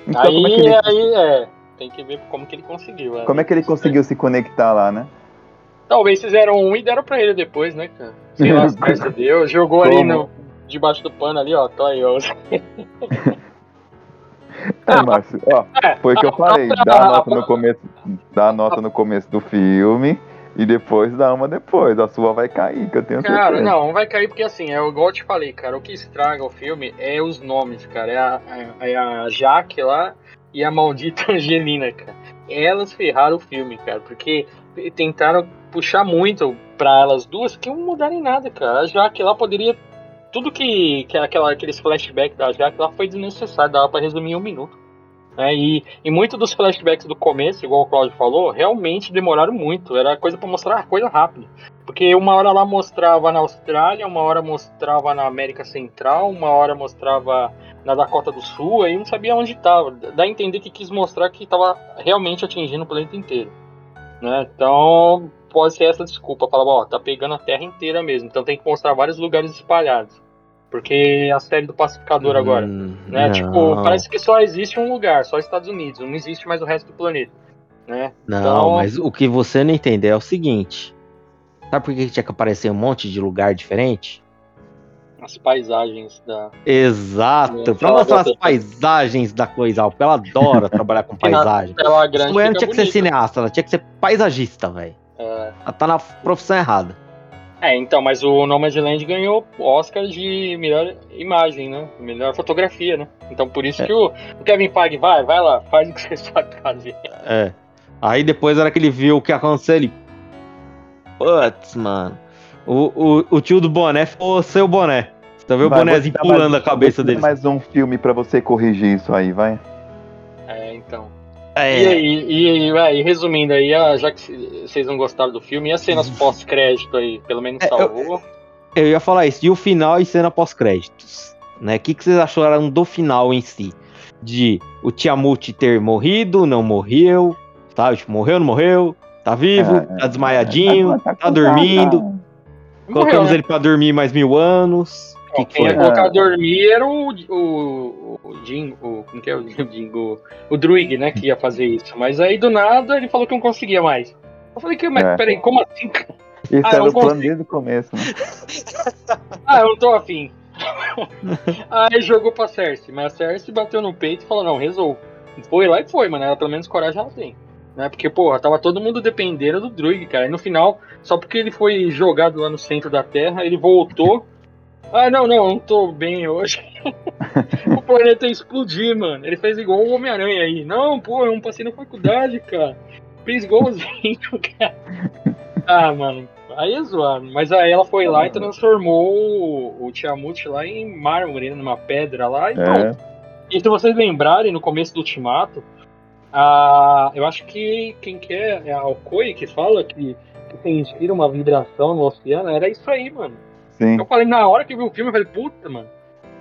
Então, aí, como é que ele... aí é. Tem que ver como que ele conseguiu. Como é que ele conseguiu se conectar lá, né? Talvez fizeram um e deram pra ele depois, né, cara? Sei lá, [LAUGHS] se deu, jogou Como? ali no, debaixo do pano ali, ó, tô aí, ó. [LAUGHS] É, Márcio, ó, é, foi o que eu falei, [LAUGHS] dá a nota no começo, dá nota no começo do filme e depois dá uma depois, a sua vai cair, que eu tenho certeza. Cara, não, vai cair porque assim, é igual eu te falei, cara, o que estraga o filme é os nomes, cara, é a, é a Jaque lá e a maldita Angelina, cara. Elas ferraram o filme, cara, porque tentaram puxar muito para elas duas que não mudaram em nada, cara. Já que lá poderia. Tudo que, que aquela, aqueles flashbacks da Jaque lá foi desnecessário, dava pra resumir em um minuto. É, e, e muitos dos flashbacks do começo, igual o Claudio falou, realmente demoraram muito. Era coisa para mostrar coisa rápida. Porque uma hora lá mostrava na Austrália, uma hora mostrava na América Central, uma hora mostrava na Dakota do Sul, aí não sabia onde estava. Dá a entender que quis mostrar que estava realmente atingindo o planeta inteiro. Né? Então, pode ser essa desculpa. Falar, ó, tá pegando a Terra inteira mesmo. Então tem que mostrar vários lugares espalhados. Porque a série do Pacificador hum, agora, né? Não. Tipo, parece que só existe um lugar, só Estados Unidos. Não existe mais o resto do planeta. Né? Não, então... mas o que você não entendeu é o seguinte. Sabe por que tinha que aparecer um monte de lugar diferente? as paisagens da. Exato, é, pra mostrar as paisagens da coisa, porque ela adora [LAUGHS] trabalhar com paisagem. Ela grande não tinha que ser cineasta, ela tinha que ser paisagista, velho. É. Ela tá na profissão errada. É, então, mas o Nomadland ganhou Oscar de melhor imagem, né? Melhor fotografia, né? Então por isso é. que o, o Kevin Feige vai, vai lá, faz o que você [LAUGHS] sabe fazer. É. Aí depois, na hora que ele viu o que aconteceu, ele. Putz, mano. O, o, o tio do boné ficou seu boné. Você tá vendo o bonézinho pulando mais, a cabeça dele. mais um filme pra você corrigir isso aí, vai. É. E aí, e, aí, resumindo aí, já que vocês não gostaram do filme, e as cenas pós-crédito aí, pelo menos é, salvou? Eu, eu, ia falar isso, e o final e cena pós-créditos? Né? O que, que vocês acharam do final em si? De o Tiamut ter morrido, não morreu, tá? Tipo, morreu, não morreu, tá vivo, é, tá desmaiadinho, tá, tá dormindo. Colocamos né? ele pra dormir mais mil anos. Que que quem ia colocar a dormir era o, o, o Jingo, como que é o Jingo? O Druig, né, que ia fazer isso. Mas aí do nada ele falou que não conseguia mais. Eu falei que, mas é. peraí, como assim? Isso ah, era o plano desde o começo, né? [LAUGHS] ah, eu não tô afim. [LAUGHS] aí jogou pra Cersei, mas a Cersei bateu no peito e falou, não, resolvo. Foi lá e foi, mano. Ela pelo menos coragem ela tem. Né? Porque, porra, tava todo mundo dependendo do Druig, cara. E no final, só porque ele foi jogado lá no centro da Terra, ele voltou Ah, não, não, não tô bem hoje. [LAUGHS] o planeta ia explodir, mano. Ele fez igual o Homem-Aranha aí. Não, pô, eu não passei na faculdade, cara. Fez igualzinho, [LAUGHS] cara. Ah, mano, aí é zoado. Mas aí ela foi lá e transformou o, o Tiamut lá em mármore, né, numa pedra lá e é. pronto. E se vocês lembrarem, no começo do Ultimato, a, eu acho que quem quer é, é a Okoi que fala que, que sentir uma vibração no oceano, era isso aí, mano. Sim. Eu falei, na hora que vi o filme, eu falei, puta, mano.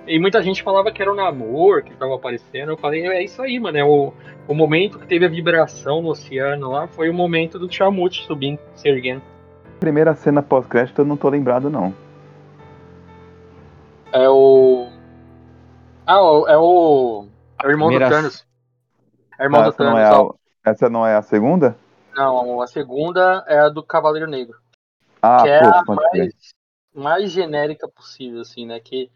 E muita gente falava que era o namoro que tava aparecendo. Eu falei, é isso aí, mano. É o, o momento que teve a vibração no oceano lá foi o momento do Tiamut subindo, se erguendo. Primeira cena pós-crédito eu não tô lembrado, não. É o. Ah, é o. É o irmão Primeira... do Thanos. É o irmão ah, do Thanos. Não é a... Essa não é a segunda? Não, a segunda é a do Cavaleiro Negro. Ah, que é a mais, mais genérica possível, assim, né? Que.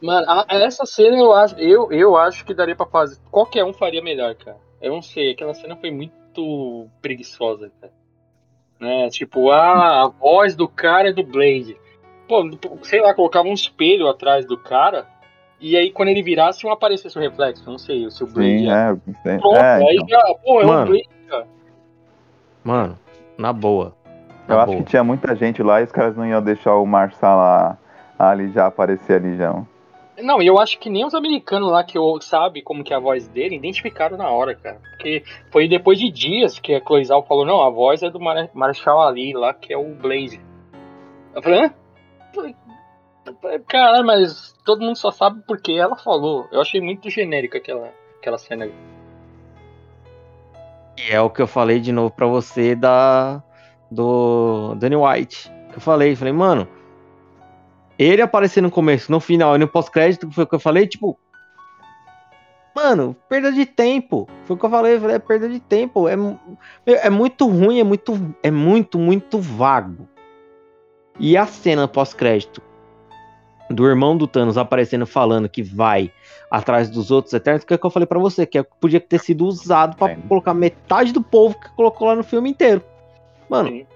Mano, a, essa cena eu acho, eu, eu acho que daria pra fazer. Qualquer um faria melhor, cara. Eu não sei, aquela cena foi muito preguiçosa, cara. Né? Tipo, ah, a voz do cara é do Blade. Pô, sei lá, colocava um espelho atrás do cara. E aí, quando ele virasse, não aparecesse o reflexo. Não sei se o Blade. Sim, é. é, Pronto, é, aí então. já, pô, é Mano. um Blade, cara. Mano, na boa. Eu acho que tinha muita gente lá e os caras não iam deixar o Marçal ali já aparecer ali já. Não, e eu acho que nem os americanos lá que sabe como que é a voz dele identificaram na hora, cara. Porque foi depois de dias que a Cloizal falou, não, a voz é do Mar Marshall Ali lá, que é o Blaze. Eu falei, hã? Cara, mas todo mundo só sabe porque ela falou. Eu achei muito genérica aquela, aquela cena ali. E é o que eu falei de novo pra você da do Danny White. Eu falei, falei, mano, ele aparecer no começo, no final e no pós-crédito, foi o que eu falei, tipo. Mano, perda de tempo. Foi o que eu falei, eu falei é perda de tempo. É, é muito ruim, é muito, é muito, muito vago. E a cena pós-crédito do irmão do Thanos aparecendo falando que vai atrás dos outros Eternos, que é o que eu falei para você, que é, podia ter sido usado para colocar metade do povo que colocou lá no filme inteiro. Mano, Sim.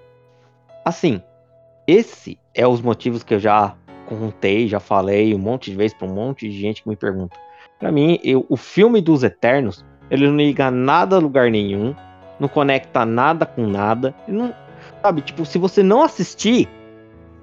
assim, esse é os motivos que eu já contei, já falei um monte de vezes para um monte de gente que me pergunta. Para mim, eu, o filme dos Eternos, ele não liga nada a lugar nenhum, não conecta nada com nada, não, sabe? Tipo, se você não assistir,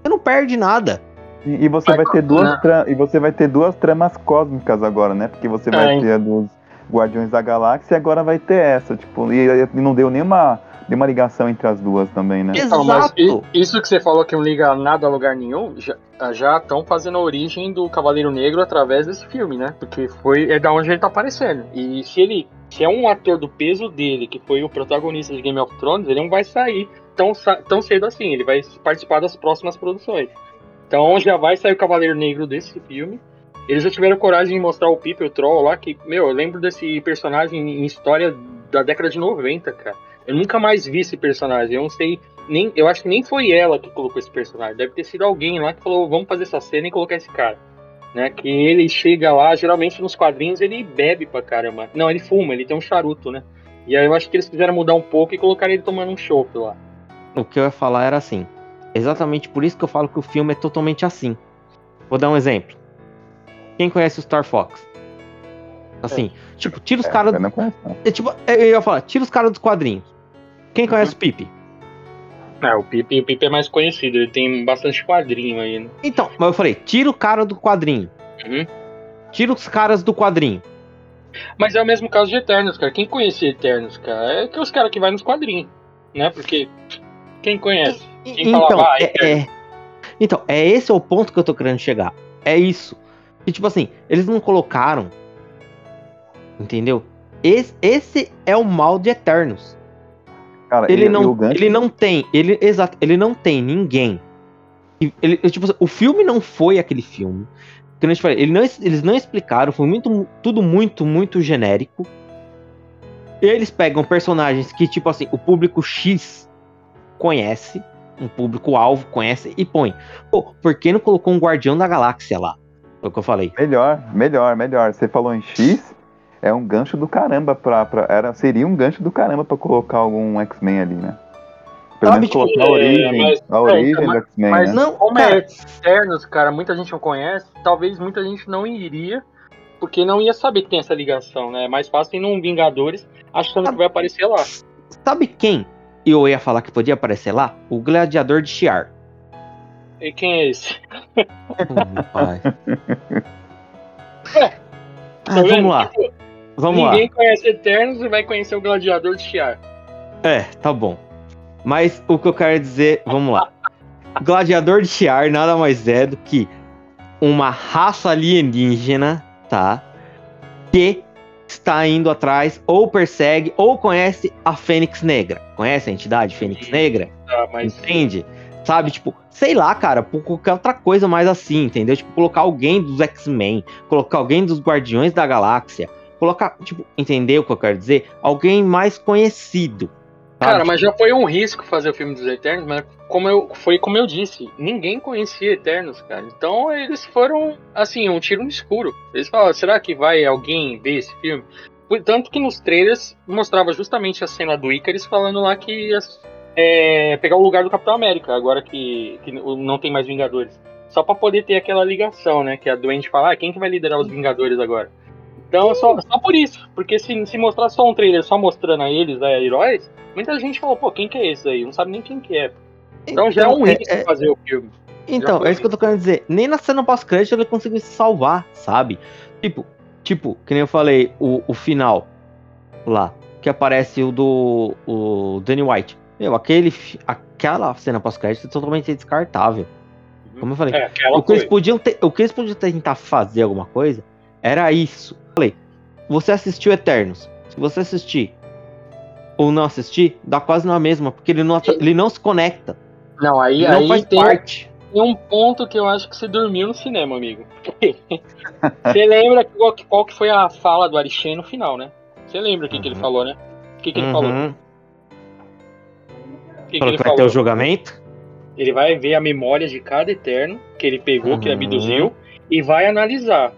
você não perde nada. E, e você vai ter duas e você vai ter duas tramas cósmicas agora, né? Porque você vai é. ter a dos Guardiões da Galáxia e agora vai ter essa, tipo, e, e não deu nenhuma tem uma ligação entre as duas também, né? Exato. mas isso que você falou que não liga nada a lugar nenhum, já estão fazendo a origem do Cavaleiro Negro através desse filme, né? Porque foi é da onde ele tá aparecendo. E se ele se é um ator do peso dele, que foi o protagonista de Game of Thrones, ele não vai sair tão, tão cedo assim. Ele vai participar das próximas produções. Então já vai sair o Cavaleiro Negro desse filme. Eles já tiveram coragem de mostrar o Pipe, o Troll lá, que, meu, eu lembro desse personagem em história da década de 90, cara. Eu nunca mais vi esse personagem. Eu não sei. Nem, eu acho que nem foi ela que colocou esse personagem. Deve ter sido alguém lá que falou: vamos fazer essa cena e colocar esse cara. Né, que ele chega lá, geralmente nos quadrinhos ele bebe pra caramba. Não, ele fuma, ele tem um charuto, né? E aí eu acho que eles quiseram mudar um pouco e colocar ele tomando um chopp lá. O que eu ia falar era assim. Exatamente por isso que eu falo que o filme é totalmente assim. Vou dar um exemplo. Quem conhece o Star Fox? Assim, é. tipo, tira os é, caras. É, tipo, eu ia falar, tira os caras dos quadrinhos. Quem conhece o Pipe? É, o Pipe, o Pipe é mais conhecido, ele tem bastante quadrinho aí, né? Então, mas eu falei, tira o cara do quadrinho. Uhum. Tira os caras do quadrinho. Mas é o mesmo caso de Eternos, cara. Quem conhece Eternos, cara? É que os caras que vai nos quadrinhos, né? Porque quem conhece? Quem então, fala, ah, é, é, então, é esse é o ponto que eu tô querendo chegar. É isso. E tipo assim, eles não colocaram. Entendeu? Esse, esse é o mal de Eternos. Cara, ele, não, ele não tem, ele exato, ele não tem ninguém. Ele, tipo, o filme não foi aquele filme. Que eu falei, ele não, eles não explicaram, foi muito, tudo muito, muito genérico. Eles pegam personagens que, tipo assim, o público X conhece, um público alvo conhece e põe. Pô, por que não colocou um Guardião da Galáxia lá? Foi o que eu falei. Melhor, melhor, melhor. Você falou em X, é um gancho do caramba pra, pra, era, seria um gancho do caramba pra colocar algum X-Men ali, né? Pelo menos colocar a origem, mas, a origem é, então, do X-Men, Mas né? não, como cara, é Eternos, cara, muita gente não conhece, talvez muita gente não iria, porque não ia saber que tem essa ligação, né? É mais fácil ir num Vingadores achando que vai aparecer lá. Sabe quem eu ia falar que podia aparecer lá? O Gladiador de Shiar. E quem é esse? Oh, meu pai. Ué, ah, tá vamos lá. Tipo, vamos ninguém lá. Conhece Eternos e vai conhecer o Gladiador de Shiar. É, tá bom. Mas o que eu quero dizer, vamos lá. Gladiador de Shiar nada mais é do que uma raça alienígena, tá? Que está indo atrás, ou persegue, ou conhece a Fênix Negra. Conhece a entidade Fênix. Negra? Ah, mas... Entende? Sabe, tipo, sei lá, cara, por qualquer outra coisa mais assim, entendeu? Tipo, colocar alguém dos X-Men, colocar alguém dos Guardiões da Galáxia, colocar, tipo, entendeu o que eu quero dizer? Alguém mais conhecido, Cara, mas já foi um risco fazer o filme dos Eternos, mas como eu, foi como eu disse, ninguém conhecia Eternos, cara. Então eles foram, assim, um tiro no escuro. Eles falaram, será que vai alguém ver esse filme? Tanto que nos trailers mostrava justamente a cena do Icarus falando lá que é, pegar o lugar do Capitão América, agora que, que não tem mais Vingadores. Só para poder ter aquela ligação, né? Que a doente fala, ah, quem que vai liderar os Vingadores agora? Então, só, só por isso. Porque se, se mostrar só um trailer só mostrando a eles, né, heróis, muita gente falou, pô, quem que é esse aí? Não sabe nem quem que é. Então, então já é um então, é, risco é, fazer o filme. Então, é isso que eu tô querendo dizer. Nem na cena pós-crédito ele conseguiu se salvar, sabe? Tipo, tipo, que nem eu falei, o, o final lá, que aparece o do o Danny White. Meu, aquele, aquela cena pós-crédito é totalmente descartável. Uhum. Como eu falei, é, o, que eles podiam ter, o que eles podiam tentar fazer alguma coisa era isso. Falei, você assistiu Eternos. Se você assistir ou não assistir, dá quase na mesma, porque ele não, ele não se conecta. Não, aí, não aí faz tem, parte. Tem um ponto que eu acho que você dormiu no cinema, amigo. [LAUGHS] você lembra qual, qual que foi a fala do Arishem no final, né? Você lembra o que, uhum. que ele uhum. falou, né? O que, que ele uhum. falou? Que, que ele vai falou? ter o julgamento? Ele vai ver a memória de cada Eterno que ele pegou, uhum. que ele uhum. abduziu, e vai analisar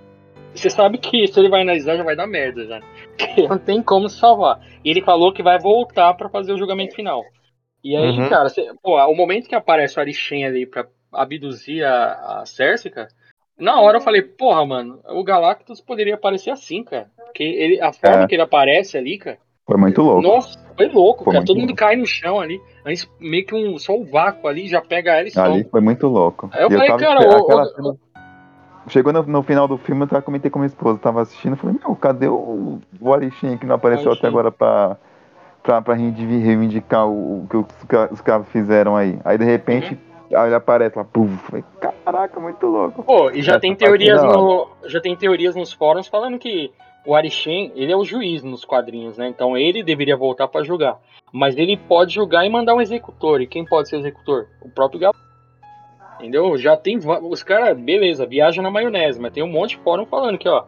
você sabe que se ele vai analisar já vai dar merda já. [LAUGHS] Não tem como se salvar. E ele falou que vai voltar para fazer o julgamento final. E aí, uhum. cara, você, pô, o momento que aparece o Arishem ali pra abduzir a, a Cersei, cara, na hora eu falei, porra, mano, o Galactus poderia aparecer assim, cara. Porque ele, a forma é. que ele aparece ali, cara. Foi muito louco. Nossa, foi louco, foi cara. Todo louco. mundo cai no chão ali. meio que um, só o vácuo ali já pega ela e Ali foi muito louco. Aí eu e falei, eu cara, o, cena... Chegou no, no, final do filme, eu tava, comentei com minha esposa, tava assistindo, falei, meu, cadê o, o Arishin que não apareceu até agora pra, pra, pra reivindicar o, o que os, os caras fizeram aí? Aí de repente. Uhum. Aí ele aparece lá, puf, falei, caraca, muito louco. Pô, e já Essa tem teorias no. Já tem teorias nos fóruns falando que o Arishem, ele é o juiz nos quadrinhos, né? Então ele deveria voltar para julgar. Mas ele pode julgar e mandar um executor. E quem pode ser executor? O próprio Gabriel. Entendeu? Já tem. Os caras, beleza, viajam na maionese, mas tem um monte de fórum falando que, ó.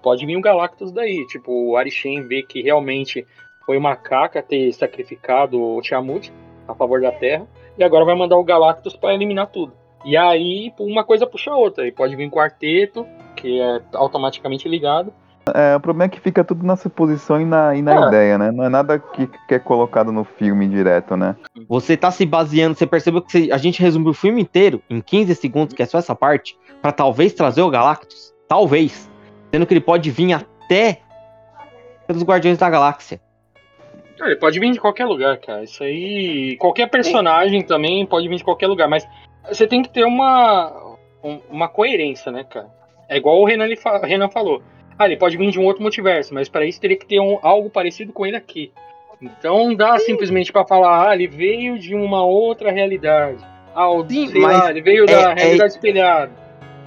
Pode vir um Galactus daí. Tipo, o Arishem vê que realmente foi uma caca ter sacrificado o Tiamut a favor da Terra. E agora vai mandar o Galactus para eliminar tudo. E aí, uma coisa puxa a outra. E pode vir um quarteto, que é automaticamente ligado. É, o problema é que fica tudo na suposição e na, e na é. ideia, né? Não é nada que, que é colocado no filme direto, né? Você tá se baseando, você percebeu que você, a gente resumiu o filme inteiro em 15 segundos, que é só essa parte, para talvez trazer o Galactus? Talvez. Sendo que ele pode vir até pelos Guardiões da Galáxia. É, ele pode vir de qualquer lugar, cara. Isso aí. Qualquer personagem também pode vir de qualquer lugar, mas você tem que ter uma, uma coerência, né, cara? É igual o Renan, Renan falou ah, ele pode vir de um outro multiverso, mas para isso teria que ter um, algo parecido com ele aqui. Então não dá simplesmente para falar, ah, ele veio de uma outra realidade. Ah, o, Sim, sei lá, ele veio é, da realidade é... espelhada.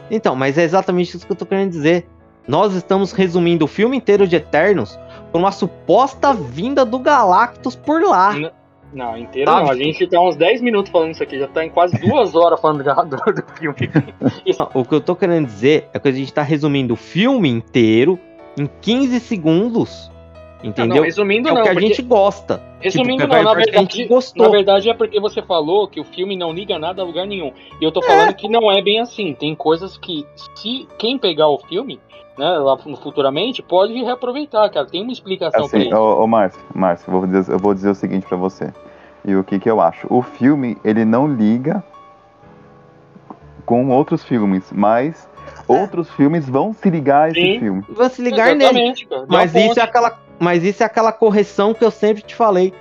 Então, mas é exatamente isso que eu tô querendo dizer. Nós estamos resumindo o filme inteiro de Eternos por uma suposta vinda do Galactus por lá. N não, inteiro Sabe? não. A gente tá uns 10 minutos falando isso aqui, já tá em quase duas [LAUGHS] horas falando do, do filme. [LAUGHS] O que eu tô querendo dizer é que a gente tá resumindo o filme inteiro em 15 segundos. Entendeu? Não, não, resumindo é não. o que a gente gosta. Resumindo tipo, não, na verdade, na verdade é porque você falou que o filme não liga nada a lugar nenhum. E eu tô falando é. que não é bem assim. Tem coisas que, se quem pegar o filme, né, lá futuramente, pode reaproveitar, cara. Tem uma explicação assim, pra isso. Ô, ô Márcio, Márcio, eu vou, dizer, eu vou dizer o seguinte para você. E o que que eu acho? O filme, ele não liga com outros filmes, mas outros filmes vão se ligar a esse Sim. filme. Vão se ligar Exatamente, nele. Mas isso, é aquela, mas isso é aquela correção que eu sempre te falei.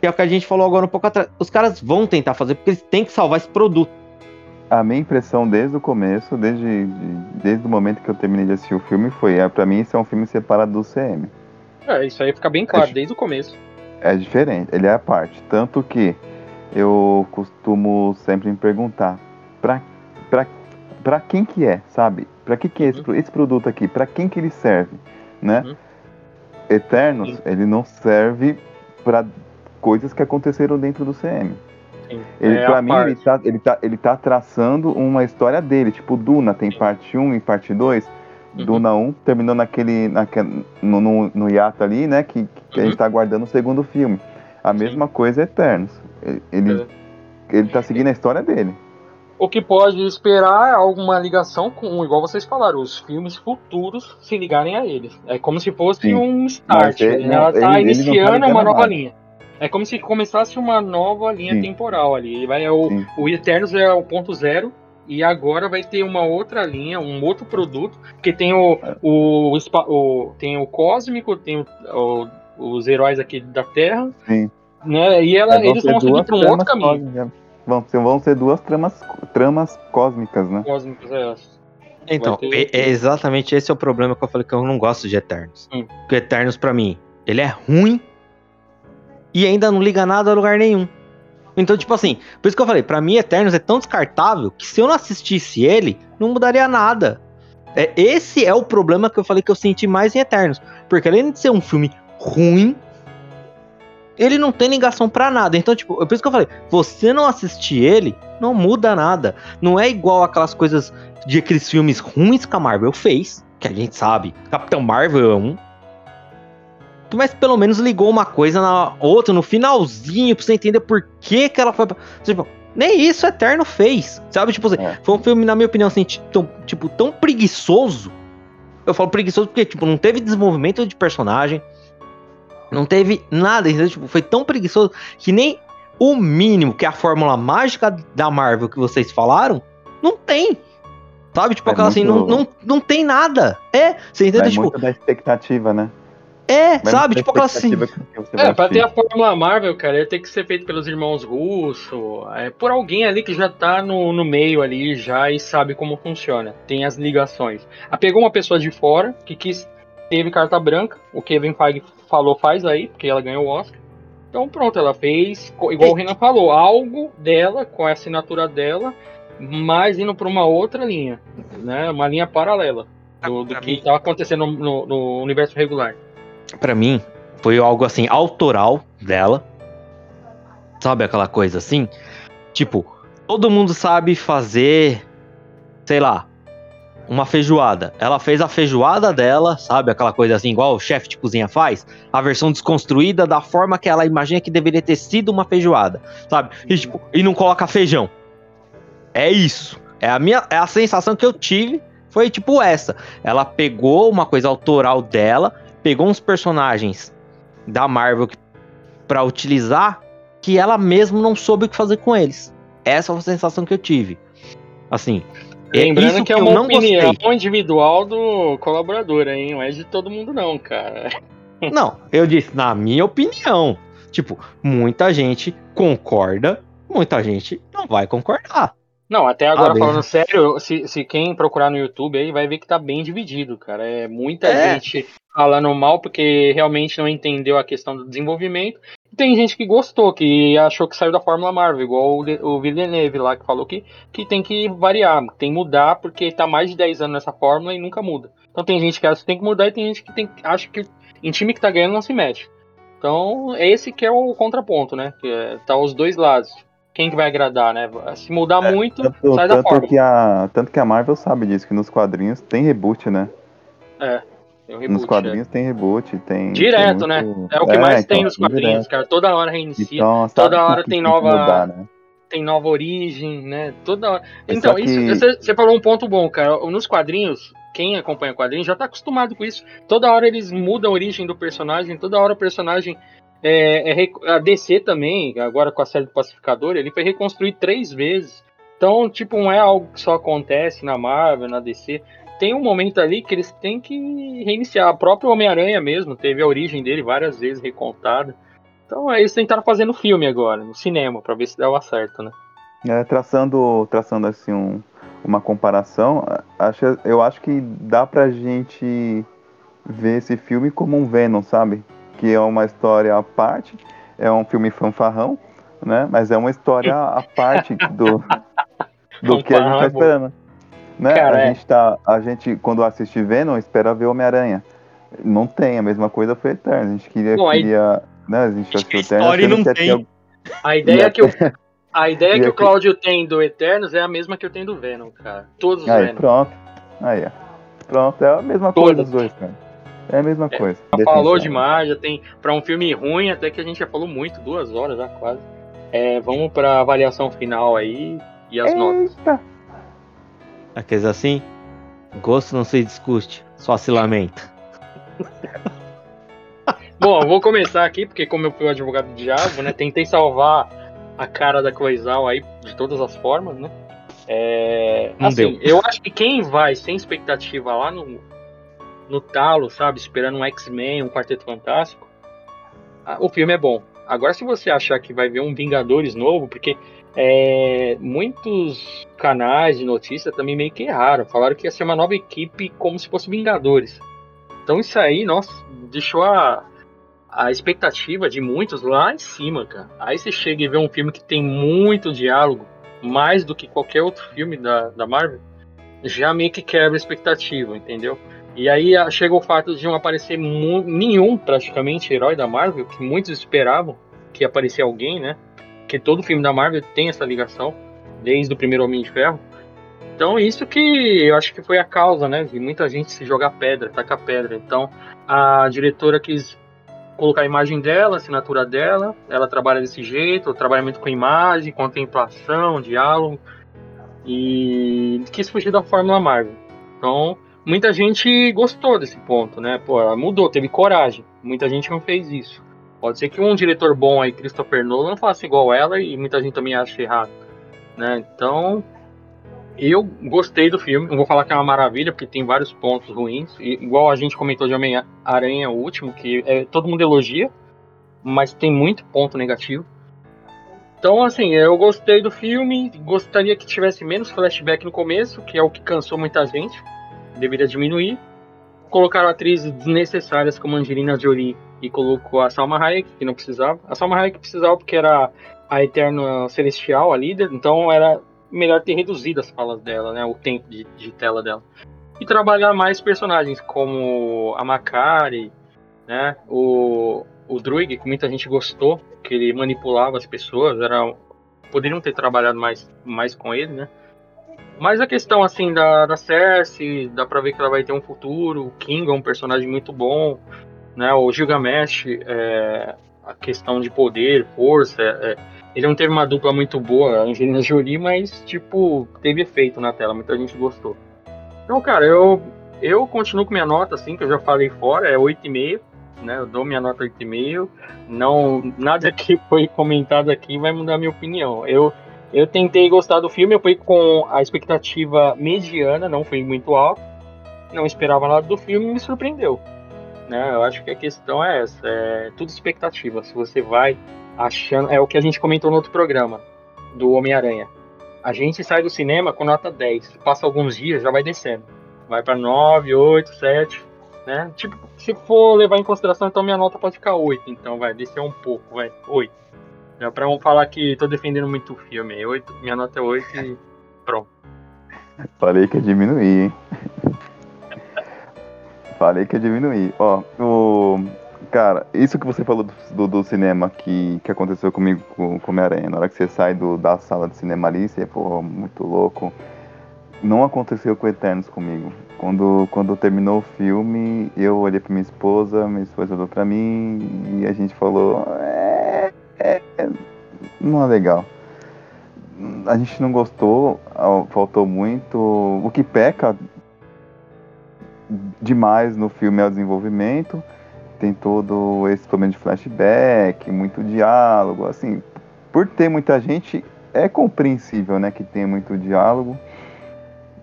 Que é o que a gente falou agora um pouco atrás. Os caras vão tentar fazer porque eles têm que salvar esse produto. A minha impressão desde o começo, desde, desde o momento que eu terminei de assistir o filme, foi: é, para mim, isso é um filme separado do CM. É, isso aí fica bem claro, é, desde o começo. É diferente, ele é a parte. Tanto que eu costumo sempre me perguntar: pra, pra, pra quem que é, sabe? Pra que que é esse, uhum. esse produto aqui? Pra quem que ele serve, né? Uhum. Eternos, ele não serve para coisas que aconteceram dentro do CM. Ele, é pra mim, ele tá, ele, tá, ele tá traçando uma história dele. Tipo, Duna tem parte 1 e parte 2. Uhum. Duna 1 terminou naquele, naquele no, no, no hiato ali, né? Que, que uhum. a gente uhum. tá aguardando o segundo filme. A Sim. mesma coisa é Eternos. Ele, é. ele tá seguindo a história dele. O que pode esperar é alguma ligação com, igual vocês falaram, os filmes futuros se ligarem a eles. É como se fosse Sim. um start. Ele, né? Ela tá ele, iniciando ele tá uma nova nada. linha. É como se começasse uma nova linha Sim. temporal ali. Ele vai, é o, o Eternos é o ponto zero. E agora vai ter uma outra linha, um outro produto, que tem o, o, o, o tem o cósmico, tem o, os heróis aqui da Terra. Sim. Né? E ela, é, eles vão seguir para um outro caminho. Vão, vão ser duas tramas, tramas cósmicas, né? Cósmicas, é. Então, ter... é, é, exatamente esse é o problema que eu falei que eu não gosto de Eternos. Hum. Porque Eternos, para mim, ele é ruim e ainda não liga nada a lugar nenhum. Então, tipo assim, por isso que eu falei, para mim Eternos é tão descartável que se eu não assistisse ele, não mudaria nada. É, esse é o problema que eu falei que eu senti mais em Eternos. Porque além de ser um filme ruim, ele não tem ligação para nada. Então, tipo, é por isso que eu falei, você não assistir ele, não muda nada. Não é igual aquelas coisas de aqueles filmes ruins que a Marvel fez, que a gente sabe. Capitão Marvel é um, mas pelo menos ligou uma coisa na outra no finalzinho pra você entender por que que ela foi. Tipo, nem isso Eterno fez, sabe? Tipo assim, é. foi um filme, na minha opinião, assim, tão, tipo, tão preguiçoso. Eu falo preguiçoso porque, tipo, não teve desenvolvimento de personagem, não teve nada, entendeu? Tipo, foi tão preguiçoso que nem o mínimo, que é a fórmula mágica da Marvel que vocês falaram, não tem. Sabe? Tipo, é aquela assim, muito... assim, não, não, não tem nada. É, você entendeu? É tipo, muito da expectativa, né? É, Mas sabe? Tipo aquela assim. É, pra ter a Fórmula Marvel, cara, ele tem que ser feito pelos irmãos Russo, é, por alguém ali que já tá no, no meio ali já e sabe como funciona. Tem as ligações. A pegou uma pessoa de fora que quis, teve carta branca, o Kevin Feige falou faz aí, porque ela ganhou o Oscar. Então pronto, ela fez, igual o Renan falou, algo dela, com a assinatura dela, mas indo pra uma outra linha, né? Uma linha paralela do, do que estava acontecendo no, no universo regular para mim, foi algo assim, autoral dela. Sabe aquela coisa assim? Tipo, todo mundo sabe fazer, sei lá, uma feijoada. Ela fez a feijoada dela, sabe? Aquela coisa assim, igual o chefe de cozinha faz. A versão desconstruída da forma que ela imagina que deveria ter sido uma feijoada, sabe? E, tipo, e não coloca feijão. É isso. É a minha é a sensação que eu tive. Foi tipo essa. Ela pegou uma coisa autoral dela, pegou uns personagens da Marvel para utilizar que ela mesma não soube o que fazer com eles. Essa foi a sensação que eu tive. Assim, é Lembrando que, que é uma opinião gostei. individual do colaborador, hein? Não é de todo mundo, não, cara. [LAUGHS] Não, eu disse, na minha opinião. Tipo, muita gente concorda, muita gente não vai concordar. Não, até agora ah, falando sério, se, se quem procurar no YouTube aí vai ver que tá bem dividido, cara. É muita é. gente falando mal porque realmente não entendeu a questão do desenvolvimento. E tem gente que gostou, que achou que saiu da Fórmula Marvel, igual o, o Villeneuve lá, que falou que, que tem que variar, tem que mudar, porque tá mais de 10 anos nessa fórmula e nunca muda. Então tem gente que acha que tem que mudar e tem gente que tem, acha que em time que tá ganhando não se mete. Então, esse que é o contraponto, né? Que é, tá os dois lados. Quem que vai agradar, né? Se mudar é, muito, tanto, sai da tanto fórmula. Que a, tanto que a Marvel sabe disso, que nos quadrinhos tem reboot, né? É. Reboot, nos quadrinhos é. tem reboot, tem. Direto, tem né? muito... né? É o que é, mais então, tem nos quadrinhos, direto. cara. Toda hora reinicia. Então, toda hora tem nova. Mudar, né? Tem nova origem, né? Toda hora. Então, que... isso, você, você falou um ponto bom, cara. Nos quadrinhos, quem acompanha quadrinhos já tá acostumado com isso. Toda hora eles mudam a origem do personagem, toda hora o personagem é, é, a DC também, agora com a série do Pacificador, ele foi reconstruído três vezes. Então, tipo, não é algo que só acontece na Marvel, na DC. Tem um momento ali que eles têm que reiniciar. A própria Homem-Aranha mesmo teve a origem dele várias vezes recontada. Então, eles tentaram fazer no filme agora, no cinema, para ver se dava certo, né? É, traçando, traçando assim um, uma comparação, acho, eu acho que dá pra gente ver esse filme como um Venom, sabe? Que é uma história à parte, é um filme fanfarrão, né? Mas é uma história à [LAUGHS] parte do, do que a gente tá esperando. Né? Cara, a é. gente tá, a gente quando assiste Venom espera ver Homem-Aranha. Não tem a mesma coisa foi Eterno. A gente queria, queria, aí... né? A gente assistiu Eterno. História não tem. A ideia que eu [LAUGHS] a ideia que o Cláudio tem do Eternos é a mesma que eu tenho do Venom, cara. Todos os Aí, Venom. pronto. Aí. Pronto, é a mesma Todas. coisa dos dois, cara. É a mesma é, coisa. Já falou demais, já tem. Pra um filme ruim, até que a gente já falou muito, duas horas já quase. É, vamos pra avaliação final aí e as Eita. notas. Aqueles assim? Gosto não se discute, só se lamenta. [LAUGHS] Bom, eu vou começar aqui, porque como eu fui o advogado do diabo, né? Tentei salvar a cara da Cloizal aí de todas as formas, né? É, Não assim, deu. eu acho que quem vai sem expectativa lá no, no talo, sabe, esperando um X-Men, um Quarteto Fantástico, o filme é bom. Agora, se você achar que vai ver um Vingadores novo, porque é, muitos canais de notícia também meio que erraram, falaram que ia ser uma nova equipe como se fosse Vingadores. Então isso aí, nossa, deixou a, a expectativa de muitos lá em cima, cara. Aí você chega e vê um filme que tem muito diálogo, mais do que qualquer outro filme da, da Marvel, já meio que quebra a expectativa, entendeu? E aí chega o fato de não aparecer nenhum, praticamente, herói da Marvel, que muitos esperavam que aparecesse alguém, né? Porque todo filme da Marvel tem essa ligação, desde o primeiro Homem de Ferro. Então, isso que eu acho que foi a causa, né? De muita gente se jogar pedra, tacar pedra. Então, a diretora quis colocar a imagem dela, a assinatura dela. Ela trabalha desse jeito, o trabalhamento com imagem, contemplação, diálogo. E quis fugir da fórmula Marvel. Então, muita gente gostou desse ponto, né? Pô, ela mudou, teve coragem. Muita gente não fez isso. Pode ser que um diretor bom aí, Christopher Nolan, faça igual ela e muita gente também acha errado. Né? Então, eu gostei do filme, não vou falar que é uma maravilha, porque tem vários pontos ruins. E, igual a gente comentou de Homem-Aranha, o último, que é, todo mundo elogia, mas tem muito ponto negativo. Então, assim, eu gostei do filme, gostaria que tivesse menos flashback no começo, que é o que cansou muita gente, deveria diminuir. Colocaram atrizes desnecessárias como Angelina Jolie e colocou a Salma Hayek, que não precisava. A Salma Hayek precisava porque era a Eterna Celestial, a líder, então era melhor ter reduzido as falas dela, né? O tempo de, de tela dela. E trabalhar mais personagens como a Makari, né? O, o Druig, que muita gente gostou, que ele manipulava as pessoas, era poderiam ter trabalhado mais, mais com ele, né? Mas a questão assim da, da Cersei, dá pra ver que ela vai ter um futuro. O King é um personagem muito bom, né? O Gilgamesh, é, a questão de poder, força, é, ele não teve uma dupla muito boa, a Angelina Jolie, mas, tipo, teve efeito na tela, muita gente gostou. Então, cara, eu, eu continuo com minha nota, assim, que eu já falei fora, é 8,5, né? Eu dou minha nota 8,5. Não, nada que [LAUGHS] foi comentado aqui vai mudar minha opinião. Eu, eu tentei gostar do filme, eu fui com a expectativa mediana, não foi muito alta. Não esperava nada do filme e me surpreendeu. Né? Eu acho que a questão é essa, é tudo expectativa. Se você vai achando. É o que a gente comentou no outro programa, do Homem-Aranha. A gente sai do cinema com nota 10. Passa alguns dias, já vai descendo. Vai para 9, 8, 7. Né? Tipo, se for levar em consideração, então minha nota pode ficar 8. Então vai descer um pouco, vai. 8. Já pra não falar que tô defendendo muito o filme. 8, minha nota é 8 e pronto. Falei que ia diminuir, hein? Falei que ia diminuir. Ó, o Cara, isso que você falou do, do, do, cinema que, que aconteceu comigo com, com Homem-Aranha, na hora que você sai do, da sala de cinema ali, você, pô, muito louco. Não aconteceu com Eternos comigo. Quando, quando terminou o filme, eu olhei pra minha esposa, minha esposa olhou pra mim e a gente falou: é, é, não é legal. A gente não gostou, faltou muito. O que peca demais no filme é o desenvolvimento. Tem todo esse problema de flashback, muito diálogo, assim, por ter muita gente, é compreensível, né, que tenha muito diálogo,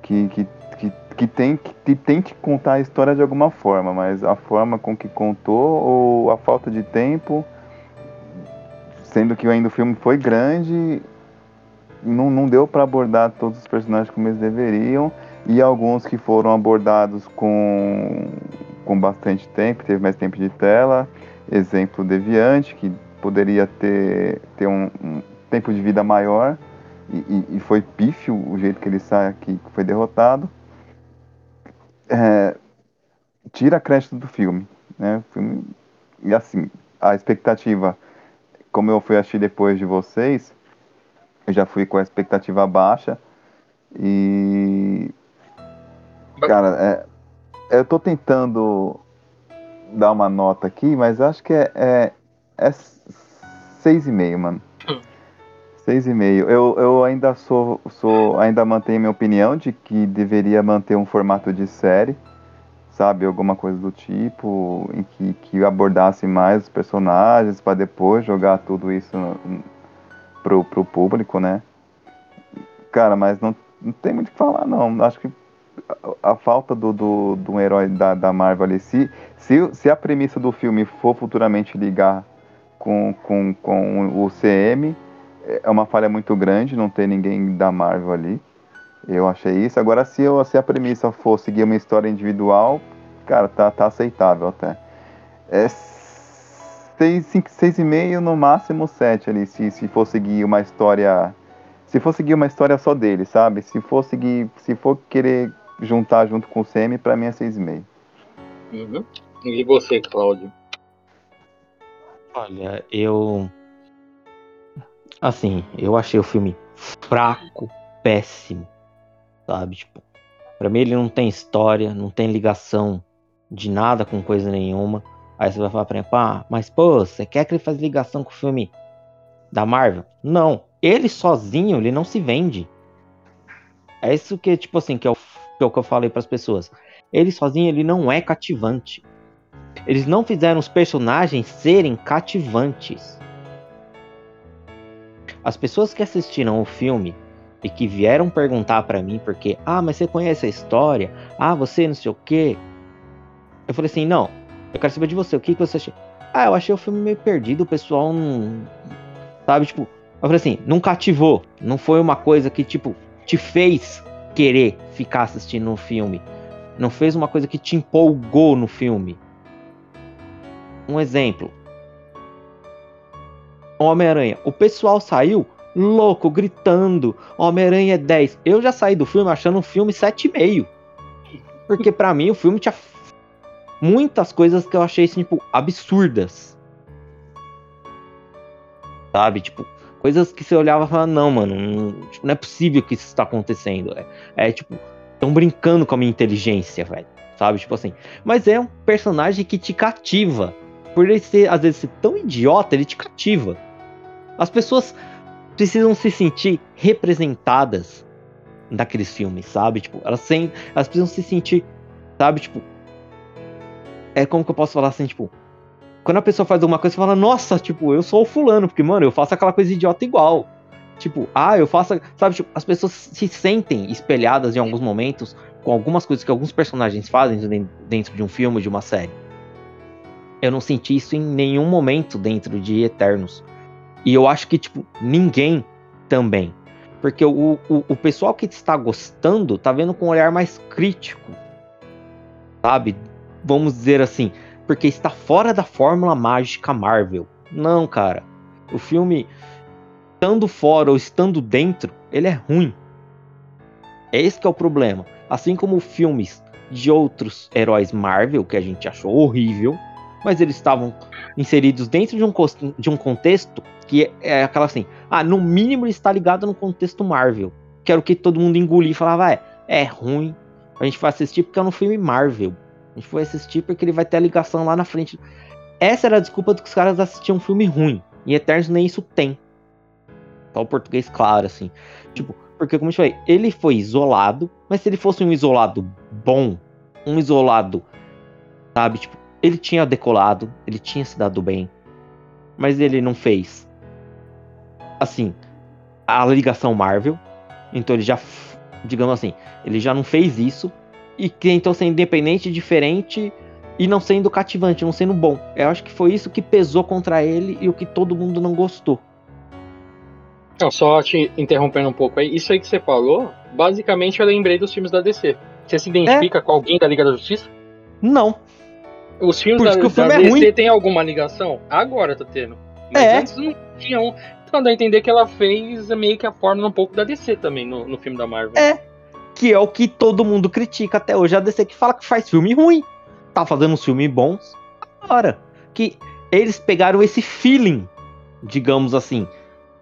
que, que, que, que, tem, que tem que contar a história de alguma forma, mas a forma com que contou ou a falta de tempo, sendo que ainda o filme foi grande, não, não deu para abordar todos os personagens como eles deveriam, e alguns que foram abordados com, com bastante tempo, teve mais tempo de tela, exemplo Deviante, que poderia ter, ter um, um tempo de vida maior, e, e, foi pífio o jeito que ele sai aqui, que foi derrotado. É, tira crédito do filme, né? filme, e assim, a expectativa, como eu fui assistir depois de vocês, eu já fui com a expectativa baixa e cara, é, eu tô tentando dar uma nota aqui, mas acho que é, é, é seis e meio, mano. Seis e meio. Eu, eu ainda sou, sou, ainda mantenho minha opinião de que deveria manter um formato de série, sabe, alguma coisa do tipo, em que, que abordasse mais os personagens para depois jogar tudo isso pro, pro público, né? Cara, mas não, não tem muito o que falar, não. Acho que a, falta do, do, do herói da, da Marvel ali, se, se, se a premissa do filme for futuramente ligar com, com, com o CM, é uma falha muito grande não ter ninguém da Marvel ali. Eu achei isso. Agora, se, eu, se a premissa for seguir uma história individual, cara, tá, tá aceitável até. É seis, cinco, seis e meio, no máximo sete ali, se, se for seguir uma história. Se for seguir uma história só dele, sabe? Se for seguir. Se for querer juntar junto com o CM, pra mim é seis e meio. Uhum. E você, Cláudio? Olha, eu. Assim, eu achei o filme fraco, péssimo. Sabe? Tipo, pra mim ele não tem história, não tem ligação de nada com coisa nenhuma. Aí você vai falar pra mim, pá, mas pô, você quer que ele faça ligação com o filme da Marvel? Não. Ele sozinho, ele não se vende. É isso que, tipo assim, que é o que, é o que eu falei para as pessoas. Ele sozinho, ele não é cativante. Eles não fizeram os personagens serem cativantes. As pessoas que assistiram o filme e que vieram perguntar para mim porque, ah, mas você conhece a história? Ah, você não sei o quê. Eu falei assim, não, eu quero saber de você, o que, que você achou? Ah, eu achei o filme meio perdido, o pessoal não. Sabe, tipo. Eu falei assim, não cativou. Não foi uma coisa que, tipo, te fez querer ficar assistindo o filme. Não fez uma coisa que te empolgou no filme. Um exemplo. Homem-Aranha. O pessoal saiu louco, gritando. Homem-Aranha é 10. Eu já saí do filme achando um filme 7,5. Porque para mim o filme tinha muitas coisas que eu achei assim, tipo, absurdas. Sabe? Tipo, coisas que você olhava e falava, não, mano, não, tipo, não é possível que isso está acontecendo. É, é tipo, estão brincando com a minha inteligência, velho. Sabe? Tipo assim. Mas é um personagem que te cativa. Por ele ser, às vezes, ser tão idiota, ele te cativa. As pessoas precisam se sentir representadas naqueles filmes, sabe? Tipo, elas, sem, elas precisam se sentir, sabe? Tipo, é como que eu posso falar assim, tipo, quando a pessoa faz alguma coisa, você fala, nossa, tipo, eu sou o fulano, porque, mano, eu faço aquela coisa idiota igual. Tipo, ah, eu faço. Sabe, tipo, as pessoas se sentem espelhadas em alguns momentos com algumas coisas que alguns personagens fazem dentro de um filme, de uma série. Eu não senti isso em nenhum momento dentro de Eternos. E eu acho que, tipo, ninguém também. Porque o, o, o pessoal que está gostando tá vendo com um olhar mais crítico. Sabe? vamos dizer assim, porque está fora da fórmula mágica Marvel. Não, cara. O filme, estando fora ou estando dentro, ele é ruim. É esse que é o problema. Assim como filmes de outros heróis Marvel, que a gente achou horrível, mas eles estavam inseridos dentro de um, de um contexto que é, é aquela assim, ah, no mínimo ele está ligado no contexto Marvel. Que era o que todo mundo engolia e falava, é, é ruim, a gente vai assistir porque é um filme Marvel. A gente foi assistir porque ele vai ter a ligação lá na frente. Essa era a desculpa de que os caras assistiam um filme ruim. E Eternos nem isso tem. Só o português claro, assim. Tipo, porque como eu te falei, ele foi isolado, mas se ele fosse um isolado bom, um isolado, sabe, tipo, ele tinha decolado, ele tinha se dado bem, mas ele não fez. Assim, a ligação Marvel, então ele já, digamos assim, ele já não fez isso e tentou ser independente, diferente e não sendo cativante, não sendo bom. Eu acho que foi isso que pesou contra ele e o que todo mundo não gostou. Não, só te interrompendo um pouco aí, isso aí que você falou, basicamente eu lembrei dos filmes da DC. Você se identifica é? com alguém da Liga da Justiça? Não. Os filmes da, filme da é DC ruim. tem alguma ligação? Agora tá tendo. Mas é. antes não tinha um. Então dá a entender que ela fez meio que a forma um pouco da DC também no, no filme da Marvel. É. Que é o que todo mundo critica até hoje. A DC que fala que faz filme ruim. Tá fazendo uns filmes bons. Agora. Que eles pegaram esse feeling, digamos assim.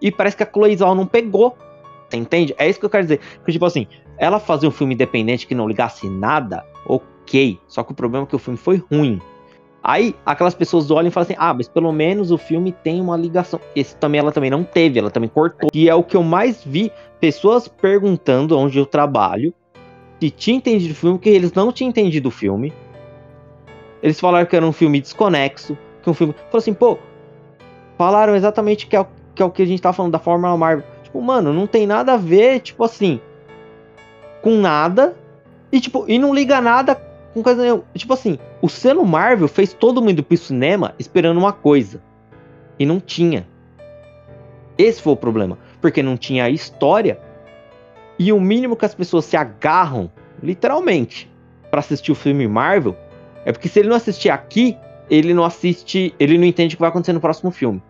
E parece que a Chloe Zhao não pegou. Você entende? É isso que eu quero dizer. Porque, tipo assim, ela fazer um filme independente que não ligasse nada, ok. Só que o problema é que o filme foi ruim. Aí aquelas pessoas olham e falam assim: ah, mas pelo menos o filme tem uma ligação. Esse também ela também não teve, ela também cortou. E é o que eu mais vi pessoas perguntando onde eu trabalho se tinha entendido o filme, que eles não tinham entendido o filme. Eles falaram que era um filme desconexo, que um filme. Falou assim, pô, falaram exatamente que é, o, que é o que a gente tá falando da Fórmula Marvel. Tipo, mano, não tem nada a ver, tipo assim, com nada. E tipo, e não liga nada com coisa nenhuma. Tipo assim, o selo Marvel fez todo mundo pro cinema esperando uma coisa. E não tinha. Esse foi o problema. Porque não tinha a história. E o mínimo que as pessoas se agarram, literalmente, para assistir o filme Marvel, é porque se ele não assistir aqui, ele não assiste. Ele não entende o que vai acontecer no próximo filme.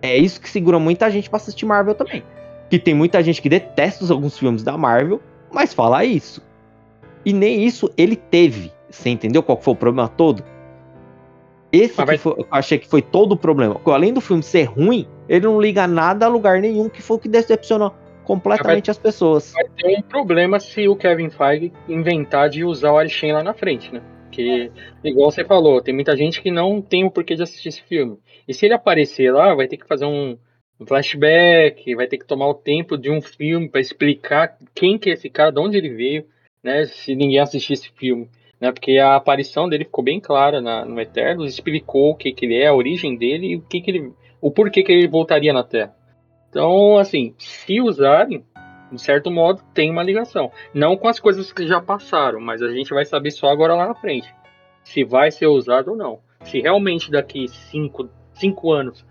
É isso que segura muita gente para assistir Marvel também. Que tem muita gente que detesta alguns filmes da Marvel, mas fala isso. E nem isso ele teve. Você entendeu qual foi o problema todo? Esse vai... foi, eu achei que foi todo o problema. Além do filme ser ruim, ele não liga nada a lugar nenhum, que foi o que decepcionou completamente vai... as pessoas. Vai ter um problema se o Kevin Feige inventar de usar o Arishem lá na frente, né? Porque, igual você falou, tem muita gente que não tem o porquê de assistir esse filme. E se ele aparecer lá, vai ter que fazer um, flashback, vai ter que tomar o tempo de um filme para explicar quem que é esse cara, de onde ele veio né, se ninguém assistir esse filme. Né, porque a aparição dele ficou bem clara na, no Eternos, explicou o que, que ele é, a origem dele e o, que, que ele, o porquê que ele voltaria na Terra. Então, assim, se usarem, de certo modo, tem uma ligação. Não com as coisas que já passaram, mas a gente vai saber só agora lá na frente. Se vai ser usado ou não. Se realmente daqui cinco, cinco anos,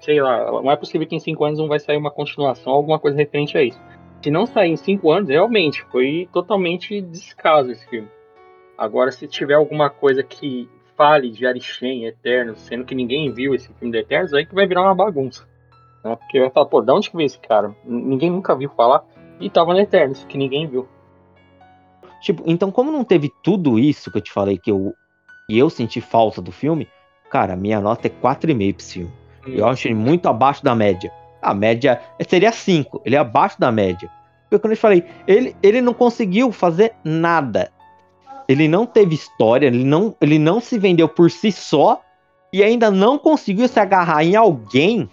sei lá, não é possível que em cinco anos não vai sair uma continuação, alguma coisa referente a isso se não sair em cinco anos, realmente foi totalmente descaso esse filme. Agora, se tiver alguma coisa que fale de Arishem, Eternos, sendo que ninguém viu esse filme de Eternos, aí que vai virar uma bagunça. Né? Porque vai falar, pô, de onde que veio esse cara? Ninguém nunca viu falar. E tava no Eternos, que ninguém viu. Tipo, então como não teve tudo isso que eu te falei que eu, e eu senti falta do filme, cara, minha nota é 4,5 pra esse filme. Hum. Eu acho ele muito abaixo da média. A média seria 5, ele é abaixo da média. Porque quando eu falei, ele, ele não conseguiu fazer nada. Ele não teve história, ele não, ele não se vendeu por si só e ainda não conseguiu se agarrar em alguém.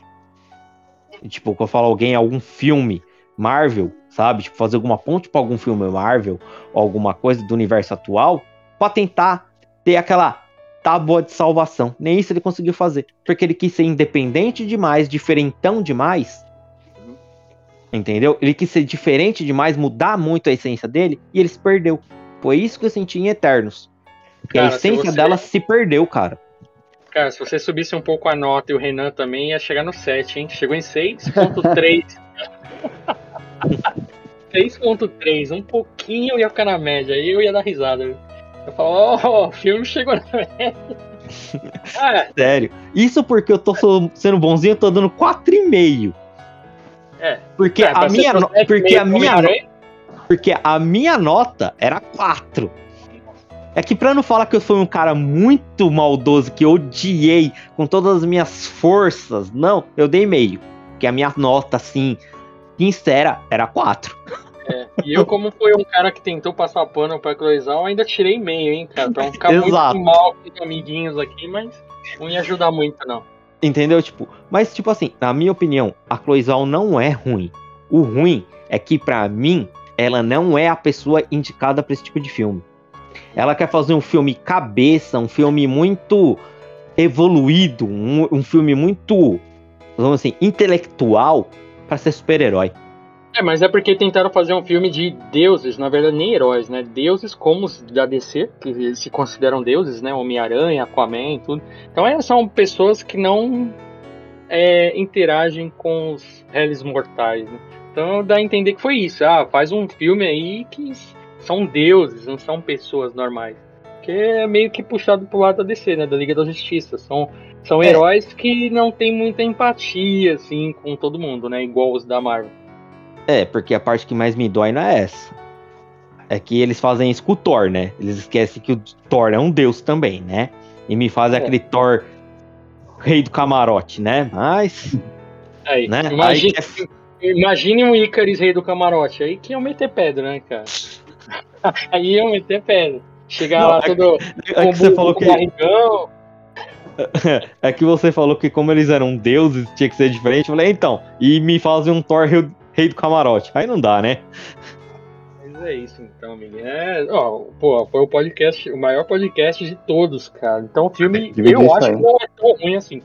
Tipo, quando eu falo alguém, algum filme Marvel, sabe? Tipo, fazer alguma ponte para algum filme Marvel ou alguma coisa do universo atual para tentar ter aquela tábua de salvação. Nem isso ele conseguiu fazer. Porque ele quis ser independente demais, diferentão demais. Entendeu? Ele quis ser diferente demais, mudar muito a essência dele, e ele se perdeu. Foi isso que eu senti em Eternos. Porque cara, a essência você... dela se perdeu, cara. Cara, se você subisse um pouco a nota e o Renan também ia chegar no 7, hein? Chegou em 6.3. 6.3, [LAUGHS] um pouquinho ia ficar na média, aí eu ia dar risada. Eu falo, ó, oh, o filme chegou na média. [LAUGHS] Ah, Sério. Isso porque eu tô sendo bonzinho, eu tô dando 4,5. É. Porque é, a minha porque a minha no... porque a minha nota era 4. É que pra não falar que eu sou um cara muito maldoso, que eu odiei com todas as minhas forças, não, eu dei meio. Porque a minha nota, assim, sincera, era 4. É, e eu, como fui um cara que tentou passar pano pra Cloizal, ainda tirei meio, hein, cara. Pra não ficar Exato. muito mal com os amiguinhos aqui, mas não ia ajudar muito, não. Entendeu? Tipo, mas, tipo assim, na minha opinião, a Cloizal não é ruim. O ruim é que, para mim, ela não é a pessoa indicada para esse tipo de filme. Ela quer fazer um filme cabeça, um filme muito evoluído, um, um filme muito, vamos assim, intelectual para ser super-herói. É, mas é porque tentaram fazer um filme de deuses, na verdade nem heróis, né? Deuses como os da DC, que se consideram deuses, né? Homem-Aranha, Aquaman, tudo. Então é, são pessoas que não é, interagem com os réis mortais, né? Então dá a entender que foi isso. Ah, faz um filme aí que são deuses, não são pessoas normais. Que é meio que puxado pro lado da DC, né? Da Liga da Justiça. São, são é. heróis que não tem muita empatia, assim, com todo mundo, né? Igual os da Marvel. É, porque a parte que mais me dói não é essa. É que eles fazem isso com o Thor, né? Eles esquecem que o Thor é um deus também, né? E me fazem é. aquele Thor rei do camarote, né? Mas. Aí, né? Imagine, Aí é... imagine um Icaris rei do camarote. Aí que iam meter pedra, né, cara? [LAUGHS] Aí iam meter pedra. Chegar não, lá é todo. É, que você falou que. Barrigão. [LAUGHS] É que você falou que como eles eram deuses, tinha que ser diferente. Eu falei, então, e me fazem um Thor rei do camarote. Aí não dá, né? Mas é isso então, menino. É, ó, pô, foi o podcast, o maior podcast de todos, cara. Então o filme, eu acho que não é tão ruim assim.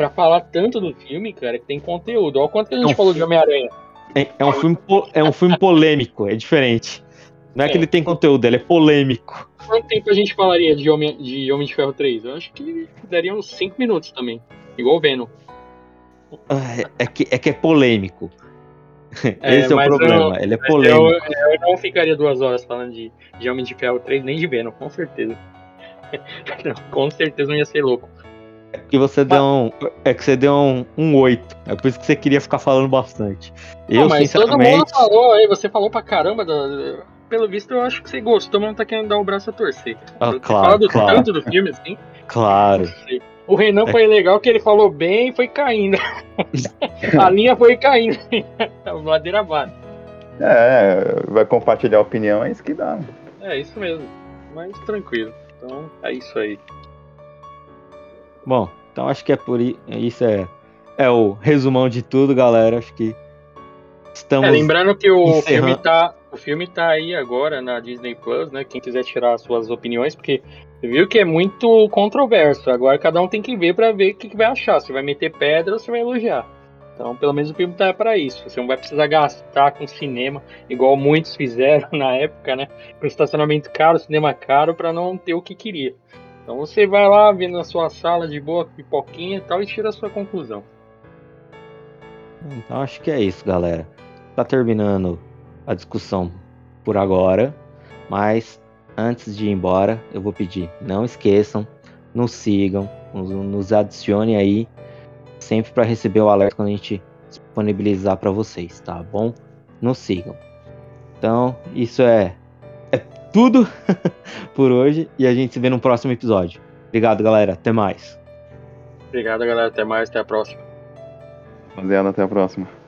Pra falar tanto do filme, cara, que tem conteúdo. Olha quanto que a gente é um falou de Homem-Aranha. É, é, um filme, é um filme polêmico, é diferente. Não é, é, que ele tem conteúdo, ele é polêmico. Quanto tempo a gente falaria de Homem de, Homem de Ferro 3? Eu acho que daria uns 5 minutos também. Igual o Venom. É, é, que, é que é polêmico. [LAUGHS] É, Esse é, o problema, eu, ele é polêmico. Eu, eu, não ficaria duas horas falando de, de Homem de Ferro 3, nem de Venom, com certeza. [LAUGHS] com certeza não ia ser louco. É que você mas... deu um. É que você deu um, um 8. É por isso que você queria ficar falando bastante. Eu, mas sinceramente... todo mundo falou aí, você falou pra caramba. Do, pelo visto, eu acho que você gostou, mas não tá querendo dar o braço a torcer. Ah, claro, fala do claro. tanto do filme, assim. Claro. O Renan foi legal que ele falou bem e foi caindo. [LAUGHS] a linha foi caindo. [LAUGHS] Ladeira abaixo. É, vai compartilhar a opinião, é isso que dá. É isso mesmo. Mas tranquilo. Então é isso aí. Bom, então acho que é por isso é, é o resumão de tudo, galera. Acho que estamos. É, lembrando que o filme tá. O filme tá aí agora na Disney Plus, né? Quem quiser tirar suas opiniões, porque viu que é muito controverso. Agora cada um tem que ver para ver o que, que, vai achar. Se vai meter pedra ou se vai elogiar. Então, pelo menos o filme tá para isso. Você não vai precisar gastar com cinema, igual muitos fizeram [LAUGHS] na época, né? Com estacionamento caro, cinema caro, para não ter o que queria. Então você vai lá, vendo na sua sala de boa, pipoquinha e tal, e tira a sua conclusão. Então acho que é isso, galera. Tá terminando a discussão por agora, mas antes de ir embora, eu vou pedir, não esqueçam, nos sigam, nos, nos adicione aí, sempre para receber o alerta quando a gente disponibilizar para vocês, tá bom? Nos sigam. Então, isso é tudo [LAUGHS] por hoje e a gente se vê no próximo episódio. Obrigado, galera. Até mais. Obrigado, galera. Até mais. Até a próxima. Rapaziada, até a próxima.